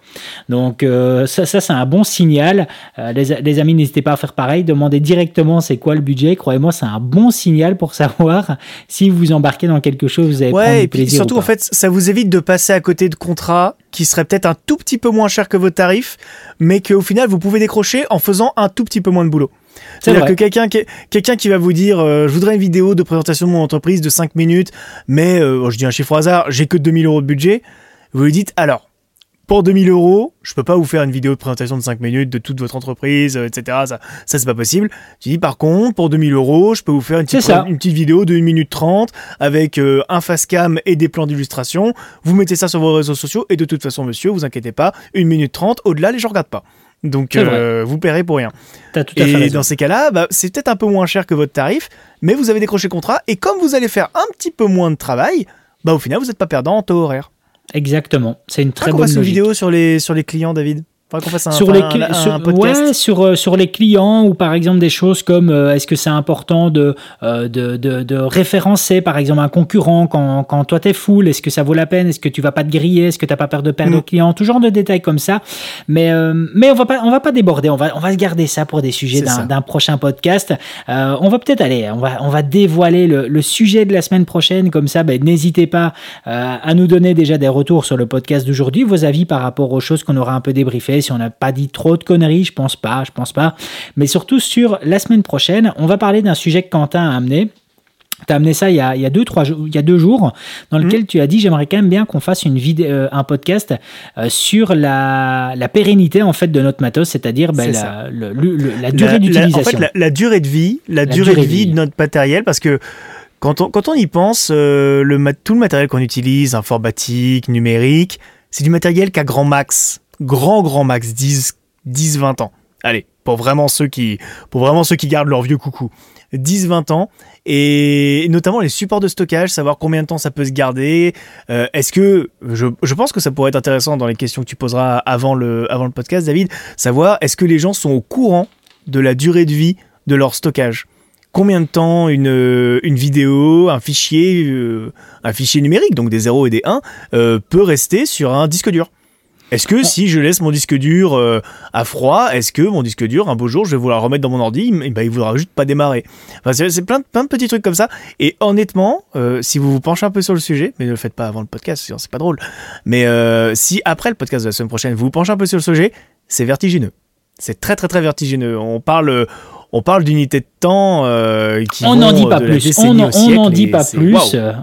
Donc euh, ça, ça c'est un bon signal. Euh, les, les amis, n'hésitez pas à faire pareil. Demandez directement c'est quoi le budget. Croyez-moi, c'est un bon signal pour savoir si vous embarquez dans quelque chose, vous prendre Ouais, et puis plaisir. surtout ou en fait, ça vous évite de passer à côté de contrats qui seraient peut-être un tout petit peu moins chers que vos tarifs, mais qu'au final vous pouvez décrocher en faisant un tout petit peu moins de boulot. C'est C'est-à-dire que quelqu'un qui, quelqu'un qui va vous dire euh, je voudrais une vidéo de présentation de mon entreprise de 5 minutes, mais euh, je dis un chiffre au hasard, j'ai que 2000 euros de budget, vous lui dites alors, pour 2000 euros, je peux pas vous faire une vidéo de présentation de 5 minutes de toute votre entreprise, euh, etc. Ça, ça c'est pas possible. Tu dis par contre, pour 2000 euros, je peux vous faire une petite, une vidéo de 1 minute 30 avec euh, un face cam et des plans d'illustration. Vous mettez ça sur vos réseaux sociaux et de toute façon, monsieur, vous inquiétez pas, 1 minute 30, au-delà, les gens regardent pas. Donc, euh, vous paierez pour rien. Tout à Et dans ces cas-là, bah, c'est peut-être un peu moins cher que votre tarif, mais vous avez décroché le contrat. Et comme vous allez faire un petit peu moins de travail, bah, au final, vous n'êtes pas perdant en taux horaire. Exactement. C'est une très qu'on bonne fasse une logique. vidéo sur les, sur les clients, David. Faudrait qu'on fasse un, sur les un- cli- un sur, podcast. ouais, sur, sur les clients ou par exemple des choses comme euh, est-ce que c'est important de, euh, de, de, de référencer par exemple un concurrent quand, quand toi t'es full est-ce que ça vaut la peine est-ce que tu vas pas te griller est-ce que t'as pas peur de perdre Mm. le client tout genre de détails comme ça mais euh, mais on va pas on va pas déborder on va on va se garder ça pour des sujets d'un prochain podcast on va peut-être aller on va on va dévoiler le, le sujet de la semaine prochaine comme ça ben, n'hésitez pas à nous donner déjà des retours sur le podcast d'aujourd'hui, vos avis par rapport aux choses qu'on aura un peu débriefées, si on n'a pas dit trop de conneries, je pense pas, je pense pas. Mais surtout sur la semaine prochaine, on va parler d'un sujet que Quentin a amené. Tu as amené ça il y a, il y a deux, trois jours, il y a deux jours, dans lequel tu as dit j'aimerais quand même bien qu'on fasse une vidéo, euh, un podcast euh, sur la, la pérennité en fait de notre matos, c'est-à-dire ben, la, ça. le- le- le- la durée La- d'utilisation. En fait, la, la durée de vie, la, durée, durée de vie vie. de notre matériel, parce que quand on, quand on y pense, euh, le, mat- tout le matériel qu'on utilise, informatique, numérique, c'est du matériel qu'à grand max, grand grand max, 10, 10 20 ans. Allez, pour vraiment ceux qui, pour vraiment ceux qui gardent leur vieux coucou. 10-20 ans et notamment les supports de stockage, savoir combien de temps ça peut se garder. Euh, Est-ce que je, pense que ça pourrait être intéressant dans les questions que tu poseras avant le, avant le podcast, David, savoir est-ce que les gens sont au courant de la durée de vie de leur stockage? Combien de temps une, une vidéo, un fichier, euh, un fichier numérique, donc des 0 et des 1, euh, peut rester sur un disque dur? Est-ce que si je laisse mon disque dur euh, à froid, est-ce que mon disque dur, un beau jour, je vais vouloir remettre dans mon ordi, et ben, il voudra juste pas démarrer enfin, C'est c'est plein, de- plein de petits trucs comme ça. Et honnêtement, euh, si vous vous penchez un peu sur le sujet, mais ne le faites pas avant le podcast, sinon c'est pas drôle. Mais euh, si après le podcast de la semaine prochaine, vous vous penchez un peu sur le sujet, c'est vertigineux. C'est très très très vertigineux. On parle, on parle d'unités de temps euh, qui on n'en dit pas plus. On n'en- dit pas plus.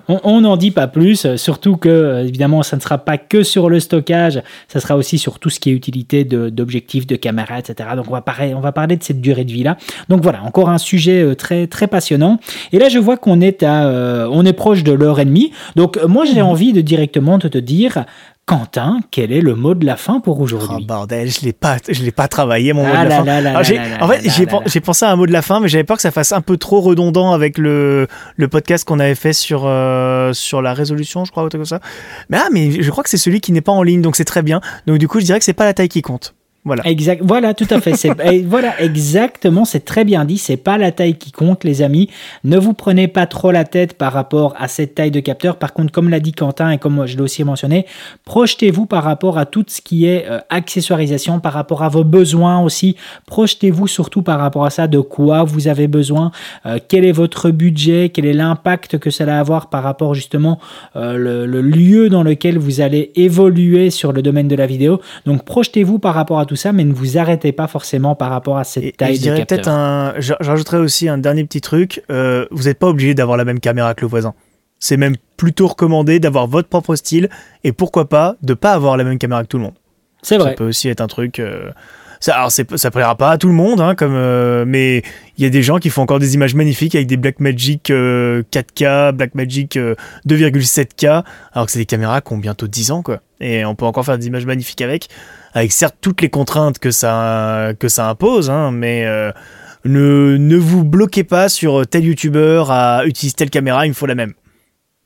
On n'en dit pas plus. Surtout que, évidemment, ça ne sera pas que sur le stockage. Ça sera aussi sur tout ce qui est utilité d'objectifs, de, caméras, etc. Donc, on va, parler, on va parler de cette durée de vie-là. Donc, voilà, encore un sujet euh, très, très passionnant. Et là, je vois qu'on est, à, euh, on est proche de l'heure et demie. Donc, moi, j'ai Mhm. envie de directement de te dire, Quentin, quel est le mot de la fin pour Oh aujourd'hui? bordel, je l'ai pas, je l'ai pas travaillé mon mot Ah de la là fin. Alors, en fait, j'ai pensé à un mot de la fin, mais j'avais peur que ça fasse un peu trop redondant avec le, le podcast qu'on avait fait sur, euh, sur la résolution, je crois, ou comme ça. Mais ah, mais je crois que c'est celui qui n'est pas en ligne, donc c'est très bien. Donc du coup, je dirais que c'est pas la taille qui compte. Voilà. Exact. Voilà, tout à fait. Voilà, exactement. C'est très bien dit. C'est pas la taille qui compte, les amis. Ne vous prenez pas trop la tête par rapport à cette taille de capteur. Par contre, comme l'a dit Quentin et comme je l'ai aussi mentionné, projetez-vous par rapport à tout ce qui est euh, accessoirisation, par rapport à vos besoins aussi. Projetez-vous surtout par rapport à ça, de quoi vous avez besoin, euh, quel est votre budget, quel est l'impact que ça va avoir par rapport justement euh, le, le lieu dans lequel vous allez évoluer sur le domaine de la vidéo. Donc projetez-vous par rapport à tout ça, mais ne vous arrêtez pas forcément par rapport à cette taille je de capteur. peut-être un. J'ajouterais aussi un dernier petit truc. Euh, vous n'êtes pas obligé d'avoir la même caméra que le voisin. C'est même plutôt recommandé d'avoir votre propre style et pourquoi pas de pas avoir la même caméra que tout le monde. C'est vrai. Ça peut aussi être un truc. Euh, ça, alors ça plaira pas à tout le monde, hein, comme, euh, mais il y a des gens qui font encore des images magnifiques avec des Blackmagic 4K, Blackmagic 2,7K, alors que c'est des caméras qui ont bientôt 10 ans, quoi. Et on peut encore faire des images magnifiques avec avec certes toutes les contraintes que ça, que impose, hein, mais euh, ne, ne vous bloquez pas sur tel youtubeur à utiliser telle caméra, il me faut la même.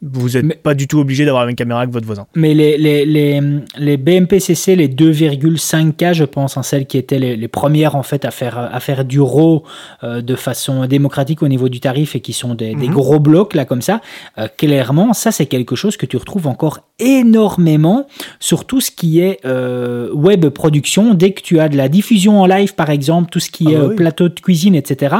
Vous n'êtes pas du tout obligé d'avoir la même caméra que votre voisin. Mais les, les, les, les BMPCC, les 2,5K, je pense, hein, celles qui étaient les, les, premières en fait à faire, à faire du RAW euh, de façon démocratique au niveau du tarif et qui sont des, des mhm. gros blocs là comme ça, euh, clairement, ça c'est quelque chose que tu retrouves encore énormément sur tout ce qui est euh, web production. Dès que tu as de la diffusion en live, par exemple, tout ce qui ah est bah oui. plateau de cuisine, etc.,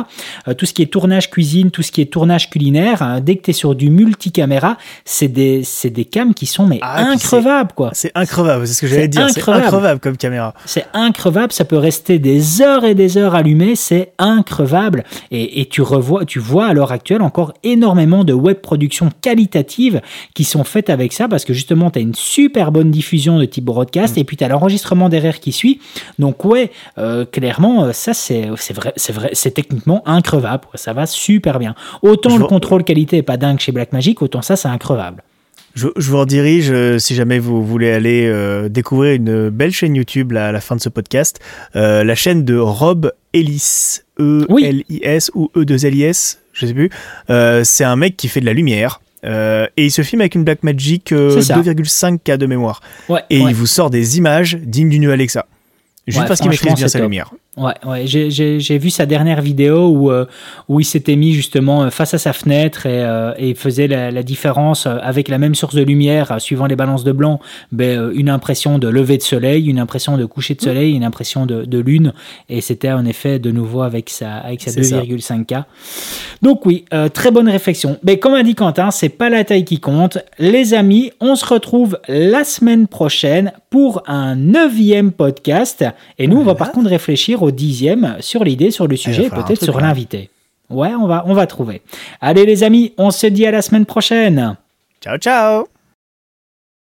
tout ce qui est tournage cuisine, tout ce qui est tournage culinaire, hein, dès que tu es sur du multicaméra, c'est des, des cams qui sont mais ah, increvables, quoi. C'est increvable, c'est ce que j'allais dire. C'est increvable comme caméra. C'est increvable, ça peut rester des heures et des heures allumé, c'est increvable. Et, et, tu, revois, tu vois à l'heure actuelle encore énormément de web productions qualitatives qui sont faites avec ça, parce que justement, tu as une super bonne diffusion de type broadcast, mmh. et puis tu as l'enregistrement derrière qui suit. Donc ouais, euh, clairement, euh, ça c'est vrai, c'est vrai, c'est techniquement increvable, ça va super bien. Autant Je le contrôle qualité est pas dingue chez Blackmagic, autant ça c'est increvable. Je, je, vous redirige euh, si jamais vous voulez aller euh, découvrir une belle chaîne YouTube là, à la fin de ce podcast, euh, la chaîne de Rob Ellis, E-L-I-S ou E-2-L-I-S, je sais plus. Euh, c'est un mec qui fait de la lumière. et il se filme avec une Blackmagic 2,5K de mémoire. Ouais, et ouais. il vous sort des images dignes du new Alexa. Juste ouais, parce qu'il maîtrise bien sa lumière. Ouais, ouais. j'ai vu sa dernière vidéo où, euh, où il s'était mis justement face à sa fenêtre et, euh, et faisait la, la, différence avec la même source de lumière, suivant les balances de blanc, ben, une impression de lever de soleil, une impression de coucher de soleil, une impression de, de lune. Et c'était en effet de nouveau avec sa, avec sa 2,5K. Donc oui, euh, très bonne réflexion. Mais comme a dit Quentin, c'est pas la taille qui compte. Les amis, on se retrouve la semaine prochaine pour un neuvième podcast. Et nous, voilà. on va par contre réfléchir au dixième sur l'idée, sur le sujet, peut-être sur l'invité. Ouais, on va, on va trouver. Allez les amis, on se dit à la semaine prochaine. Ciao, ciao